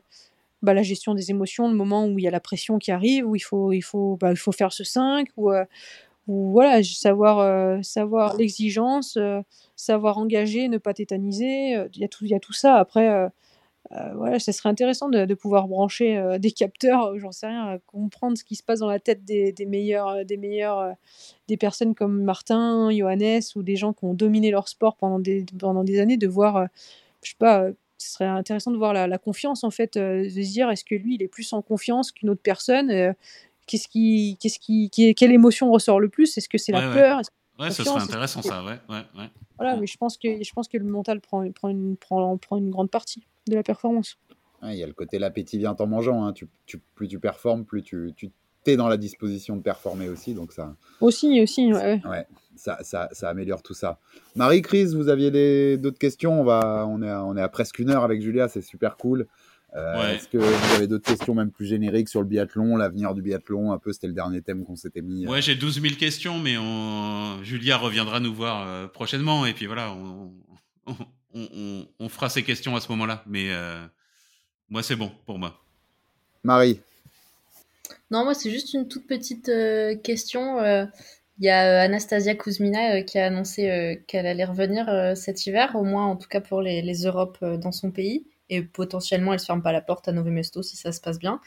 bah, la gestion des émotions, le moment où il y a la pression qui arrive, où il faut il faut bah, faire ce 5 ou euh, ou voilà savoir euh, savoir l'exigence, savoir engager, ne pas tétaniser. Il y a tout y a tout ça. Après euh, voilà, ça serait intéressant de, pouvoir brancher euh, des capteurs, j'en sais rien, comprendre ce qui se passe dans la tête des, meilleurs, euh, des meilleurs, des personnes comme Martin, Johannes ou des gens qui ont dominé leur sport pendant des, pendant des années, de voir, je sais pas, ce serait intéressant de voir la, confiance en fait, de se dire est-ce que lui il est plus en confiance qu'une autre personne, qu'est-ce qui, qu'est-ce qui, quelle émotion ressort le plus, est-ce que c'est la peur, Ouais, ce serait intéressant ça, ouais, ouais, ouais. Voilà, mais je pense que je pense que le mental prend, prend, une, prend, prend une grande partie de la performance. Il y a le côté l'appétit vient en mangeant. Hein. Tu, tu, plus tu performes, plus tu, tu es dans la disposition de performer aussi. Donc ça, aussi, aussi, ouais. ouais ça, ça, ça, améliore tout ça. Marie-Crise, vous aviez d'autres questions? On, va, on, est à, on est à presque une heure avec Julia, c'est super cool. Euh, est-ce que vous avez d'autres questions, même plus génériques, sur le biathlon, l'avenir du biathlon Un peu, c'était le dernier thème qu'on s'était mis. Euh. Ouais, j'ai 12 000 questions, mais on... Julia reviendra nous voir euh, prochainement. Et puis voilà, on, on, fera ces questions à ce moment-là. Mais euh, moi, c'est bon pour moi. Marie Non, moi, c'est juste une toute petite euh, question. Euh, il y a Anastasia Kuzmina qui a annoncé qu'elle allait revenir cet hiver, au moins en tout cas pour les, les Europes dans son pays. Et potentiellement, elle ne se ferme pas la porte à Nové Mesto si ça se passe bien.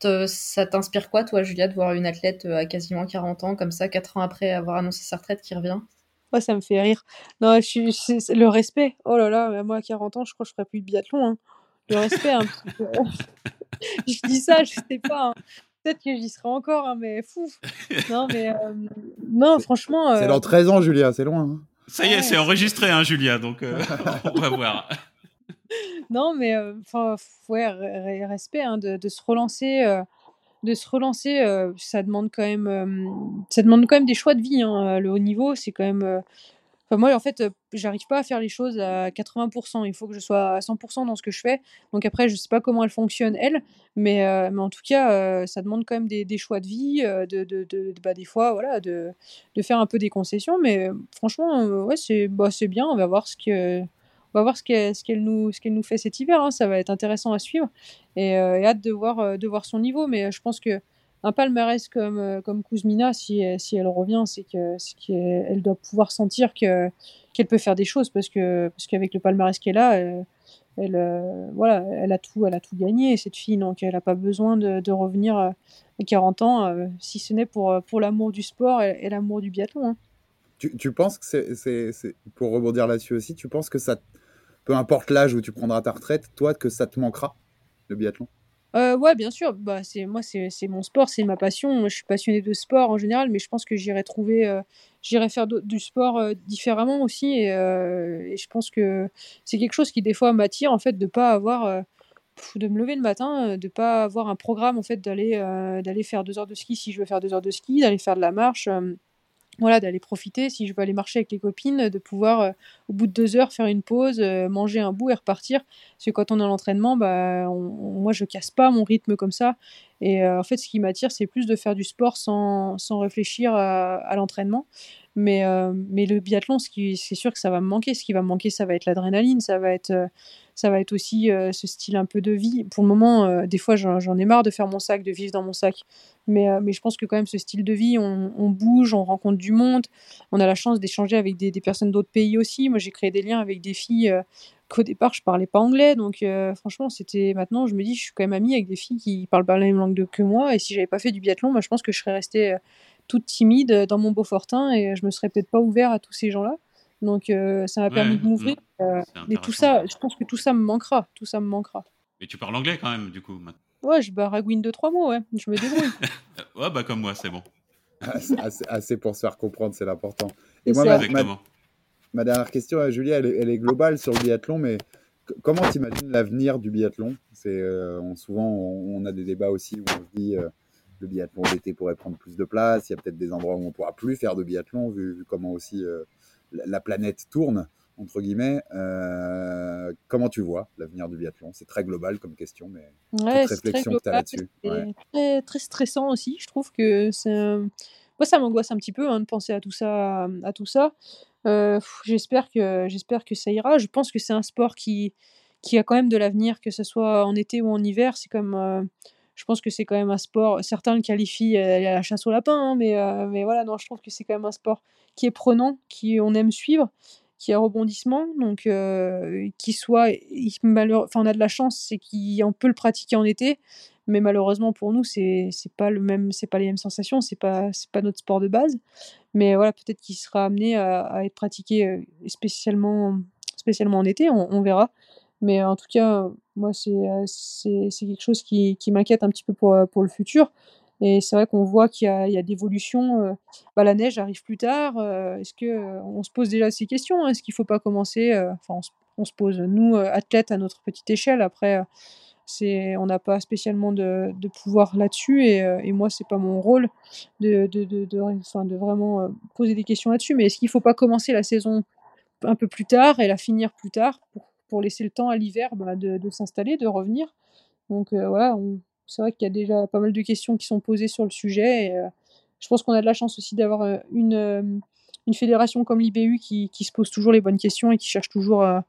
ça t'inspire quoi, toi, Julia, de voir une athlète à quasiment 40 ans, comme ça, 4 ans après avoir annoncé sa retraite, qui revient? Oh, ça me fait rire. Non, je suis, le respect. Oh là là, moi à 40 ans, je crois que je ferais plus de biathlon. Hein. Le respect, un petit peu. *laughs* je dis ça, je sais pas. Hein. Peut-être que j'y serai encore, hein, mais fou. Non, mais euh, non, franchement. C'est dans 13 ans, Julia, c'est loin. Hein. Ça y est, c'est enregistré, hein, Julia, donc euh, *laughs* on va voir. Non, mais enfin, ouais, respect de, de, se relancer de se relancer, ça demande quand même, ça demande quand même des choix de vie. Hein, le haut niveau, c'est quand même. Moi, en fait, j'arrive pas à faire les choses à 80%. Il faut que je sois à 100% dans ce que je fais. Donc après, je sais pas comment elle fonctionne, elle, mais, mais en tout cas, ça demande quand même des, des, choix de vie, de, de, de bah, des fois, voilà, de, de faire un peu des concessions. Mais franchement, ouais, c'est bah, bien. On va voir ce que va voir ce qu'elle ce qu'elle nous, qu'elle nous fait cet hiver. Hein. Ça va être intéressant à suivre et, euh, hâte de voir, euh, de voir son niveau. Mais euh, je pense que un palmarès comme, comme Kuzmina, si, si elle revient, c'est qu'elle doit pouvoir sentir que, qu'elle peut faire des choses parce que parce qu'avec le palmarès qu'elle a, elle, elle, voilà, elle a tout, elle a tout gagné cette fille, donc elle n'a pas besoin de, de, revenir à 40 ans, si ce n'est pour, pour l'amour du sport et, l'amour du biathlon. Hein. Tu, tu, penses que c'est, pour rebondir là-dessus aussi, tu penses que ça, peu importe l'âge où tu prendras ta retraite, toi, que ça te manquera, le biathlon? Euh, ouais, bien sûr. Bah, c'est moi, c'est mon sport, c'est ma passion. je suis passionnée de sport en général, mais je pense que j'irai trouver, euh, j'irai faire du sport euh, différemment aussi. Et, et, je pense que c'est quelque chose qui des fois m'attire en fait de pas avoir, de me lever le matin, de pas avoir un programme en fait d'aller d'aller faire deux heures de ski si je veux faire deux heures de ski, d'aller faire de la marche voilà, d'aller profiter, si je veux aller marcher avec les copines, de pouvoir, euh, au bout de deux heures, faire une pause, euh, manger un bout et repartir. Parce que quand on est à l'entraînement, bah, moi, je casse pas mon rythme comme ça. Et euh, en fait, ce qui m'attire, c'est plus de faire du sport sans, sans réfléchir à, l'entraînement. Mais, mais le biathlon, c'est sûr que ça va me manquer. Ce qui va me manquer, ça va être l'adrénaline, ça va être ça va être aussi euh, ce style un peu de vie. Pour le moment, euh, des fois, j'en ai marre de faire mon sac, de vivre dans mon sac. Mais, euh, je pense que quand même, ce style de vie, on, bouge, on rencontre du monde. On a la chance d'échanger avec des, personnes d'autres pays aussi. Moi, j'ai créé des liens avec des filles qu'au départ, je parlais pas anglais. Donc, franchement, c'était maintenant, je me dis, je suis quand même amie avec des filles qui parlent pas la même langue que moi. Et si j'avais pas fait du biathlon, je pense que je serais restée toute timide dans mon Beaufortin et je me serais peut-être pas ouvert à tous ces gens-là. Donc euh, ça m'a permis de m'ouvrir. Euh, mais tout ça, je pense que tout ça me manquera. Tout ça me manquera. Mais tu parles anglais quand même, du coup. Ouais, je baragouine deux trois mots, ouais. Je me débrouille. *laughs* ouais, bah comme moi, c'est bon. assez, pour se faire comprendre, c'est l'important. Et moi, ma, ma, dernière question, euh, Julia, elle est, elle est, globale sur le biathlon, mais comment tu imagines l'avenir du biathlon? C'est souvent on, a des débats aussi où on se dit le biathlon d'été pourrait prendre plus de place. Il y a peut-être des endroits où on pourra plus faire de biathlon vu, vu comment aussi la planète tourne, entre guillemets. Euh, comment tu vois l'avenir du biathlon? C'est très global comme question, mais ouais, réflexion que tu as là-dessus. Très, très stressant aussi. Je trouve que. Moi, ça m'angoisse un petit peu hein, de penser à tout ça. À tout ça. Euh, j'espère que j'espère que ça ira. Je pense que c'est un sport qui qui a quand même de l'avenir, que ce soit en été ou en hiver. C'est comme euh, je pense que c'est quand même un sport. Certains le qualifient à la chasse au lapin, hein, mais, mais voilà, non, je trouve que c'est quand même un sport qui est prenant, qui on aime suivre, qui a rebondissement, donc euh, qui soit, enfin on a de la chance, c'est qu'on peut le pratiquer en été, mais malheureusement pour nous c'est pas le même, c'est pas les mêmes sensations, c'est pas pas notre sport de base, mais voilà peut-être qu'il sera amené à, être pratiqué euh, spécialement spécialement en été, on, verra. Mais en tout cas, moi, c'est, euh, c'est, quelque chose qui, qui m'inquiète un petit peu pour, pour le futur. Et c'est vrai qu'on voit qu'il y a, d'évolution. Euh, bah, la neige arrive plus tard. Euh, est-ce que euh, on se pose déjà ces questions hein? Est-ce qu'il ne faut pas commencer Enfin, on se, pose nous athlètes à notre petite échelle. Après, on n'a pas spécialement de, de pouvoir là-dessus. Et, et moi, c'est pas mon rôle de, de, de, enfin, vraiment poser des questions là-dessus. Mais est-ce qu'il ne faut pas commencer la saison un peu plus tard et la finir plus tard pour laisser le temps à l'hiver bah, de, s'installer, de revenir Donc voilà, on, c'est vrai qu'il y a déjà pas mal de questions qui sont posées sur le sujet. Et, euh, je pense qu'on a de la chance aussi d'avoir euh, une, euh, une fédération comme l'IBU qui, qui, se pose toujours les bonnes questions et qui cherche toujours à,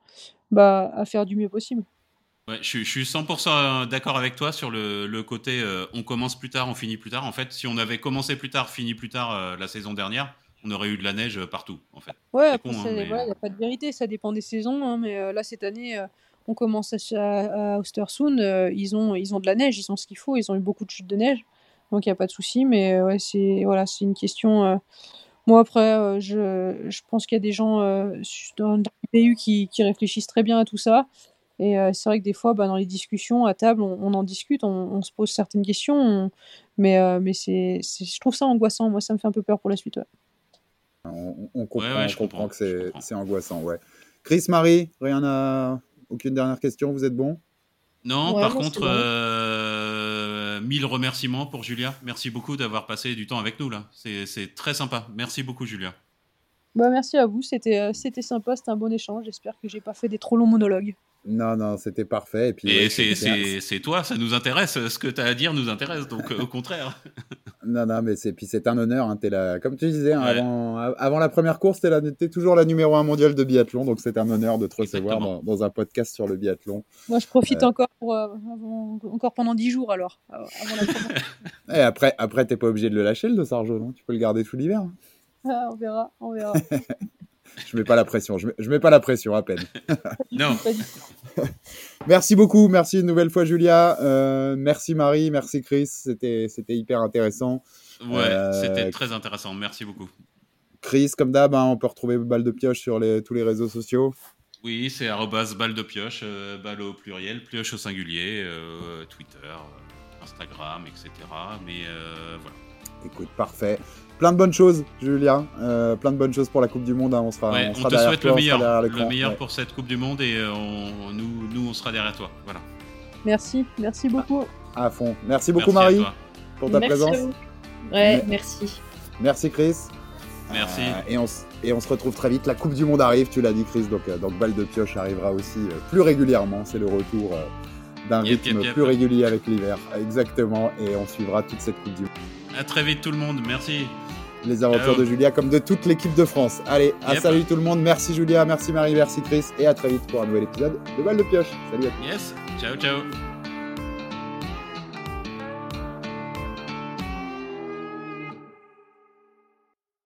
bah, à faire du mieux possible. Je, suis 100% d'accord avec toi sur le côté on commence plus tard, on finit plus tard. En fait, si on avait commencé plus tard, fini plus tard la saison dernière, on aurait eu de la neige partout. En fait. Ouais, il n'y hein, a pas de vérité, ça dépend des saisons. Hein, mais là, cette année, on commence à, à Ostersund, euh, ils, ont, ils ont de la neige, ils ont ce qu'il faut, ils ont eu beaucoup de chutes de neige, donc il n'y a pas de souci, mais euh, ouais, c'est voilà, une question. Euh, moi, après, je, je, pense qu'il y a des gens dans, le pays qui, qui, réfléchissent très bien à tout ça. Et c'est vrai que des fois, bah, dans les discussions à table, on, en discute, on, se pose certaines questions, mais, mais c'est, je trouve ça angoissant. Moi, ça me fait un peu peur pour la suite. On, comprend, que c'est, angoissant. Ouais. Chris, Marie, rien à, aucune dernière question, vous êtes bon? Non, par contre, euh, mille remerciements pour Julia. Merci beaucoup d'avoir passé du temps avec nous là. C'est très sympa. Merci beaucoup, Julia. Bah, merci à vous, c'était euh, c'était sympa, c'était un bon échange. J'espère que j'ai pas fait des trop longs monologues. Non, non, c'était parfait. Et, puis, et c'est toi, ça nous intéresse. Ce que tu as à dire nous intéresse, donc au contraire. *laughs* non, non, mais c'est puis c'est un honneur. Hein, es comme tu disais, hein, avant, avant la première course, tu es toujours la numéro un mondiale de biathlon, donc c'est un honneur de te recevoir dans, un podcast sur le biathlon. Moi, je profite euh. encore, pour, encore pendant dix jours alors. *laughs* et après, après t'es pas obligé de le lâcher le de Sarjo, non Tu peux le garder tout l'hiver. Ah, on verra, on verra. *laughs* je mets pas la pression, je mets, mets pas la pression à peine. *laughs* non. *laughs* merci beaucoup, merci une nouvelle fois Julia, euh, merci Marie, merci Chris, c'était c'était hyper intéressant. Ouais, euh, c'était très intéressant, merci beaucoup. Chris, comme d'hab, hein, on peut retrouver Balle de Pioche sur les, tous les réseaux sociaux. Oui, c'est balle de pioche, euh, balle au pluriel, pioche au singulier, Twitter, Instagram, etc. Mais voilà. Écoute, parfait plein de bonnes choses, Julien. Euh, plein de bonnes choses pour la Coupe du Monde. Hein. On sera, on, te souhaite le meilleur, le meilleur pour cette Coupe du Monde et euh, nous, nous, on sera derrière toi. Voilà. Merci, merci beaucoup. À, fond. Merci beaucoup, Marie, pour ta merci présence. Ouais, merci. Merci, Chris. Merci. et, on, et on se retrouve très vite. La Coupe du Monde arrive, tu l'as dit, Chris. Donc, donc Balle de Pioche arrivera aussi plus régulièrement. C'est le retour d'un rythme plus régulier avec l'hiver. Exactement. Et on suivra toute cette Coupe du Monde. À très vite, tout le monde. Merci. Les aventures de Julia, comme de toute l'équipe de France. Allez, à salut tout le monde. Merci Julia, merci Marie, merci Chris. Et à très vite pour un nouvel épisode de Balle de Pioche. Salut à tous. Yes. Ciao, ciao.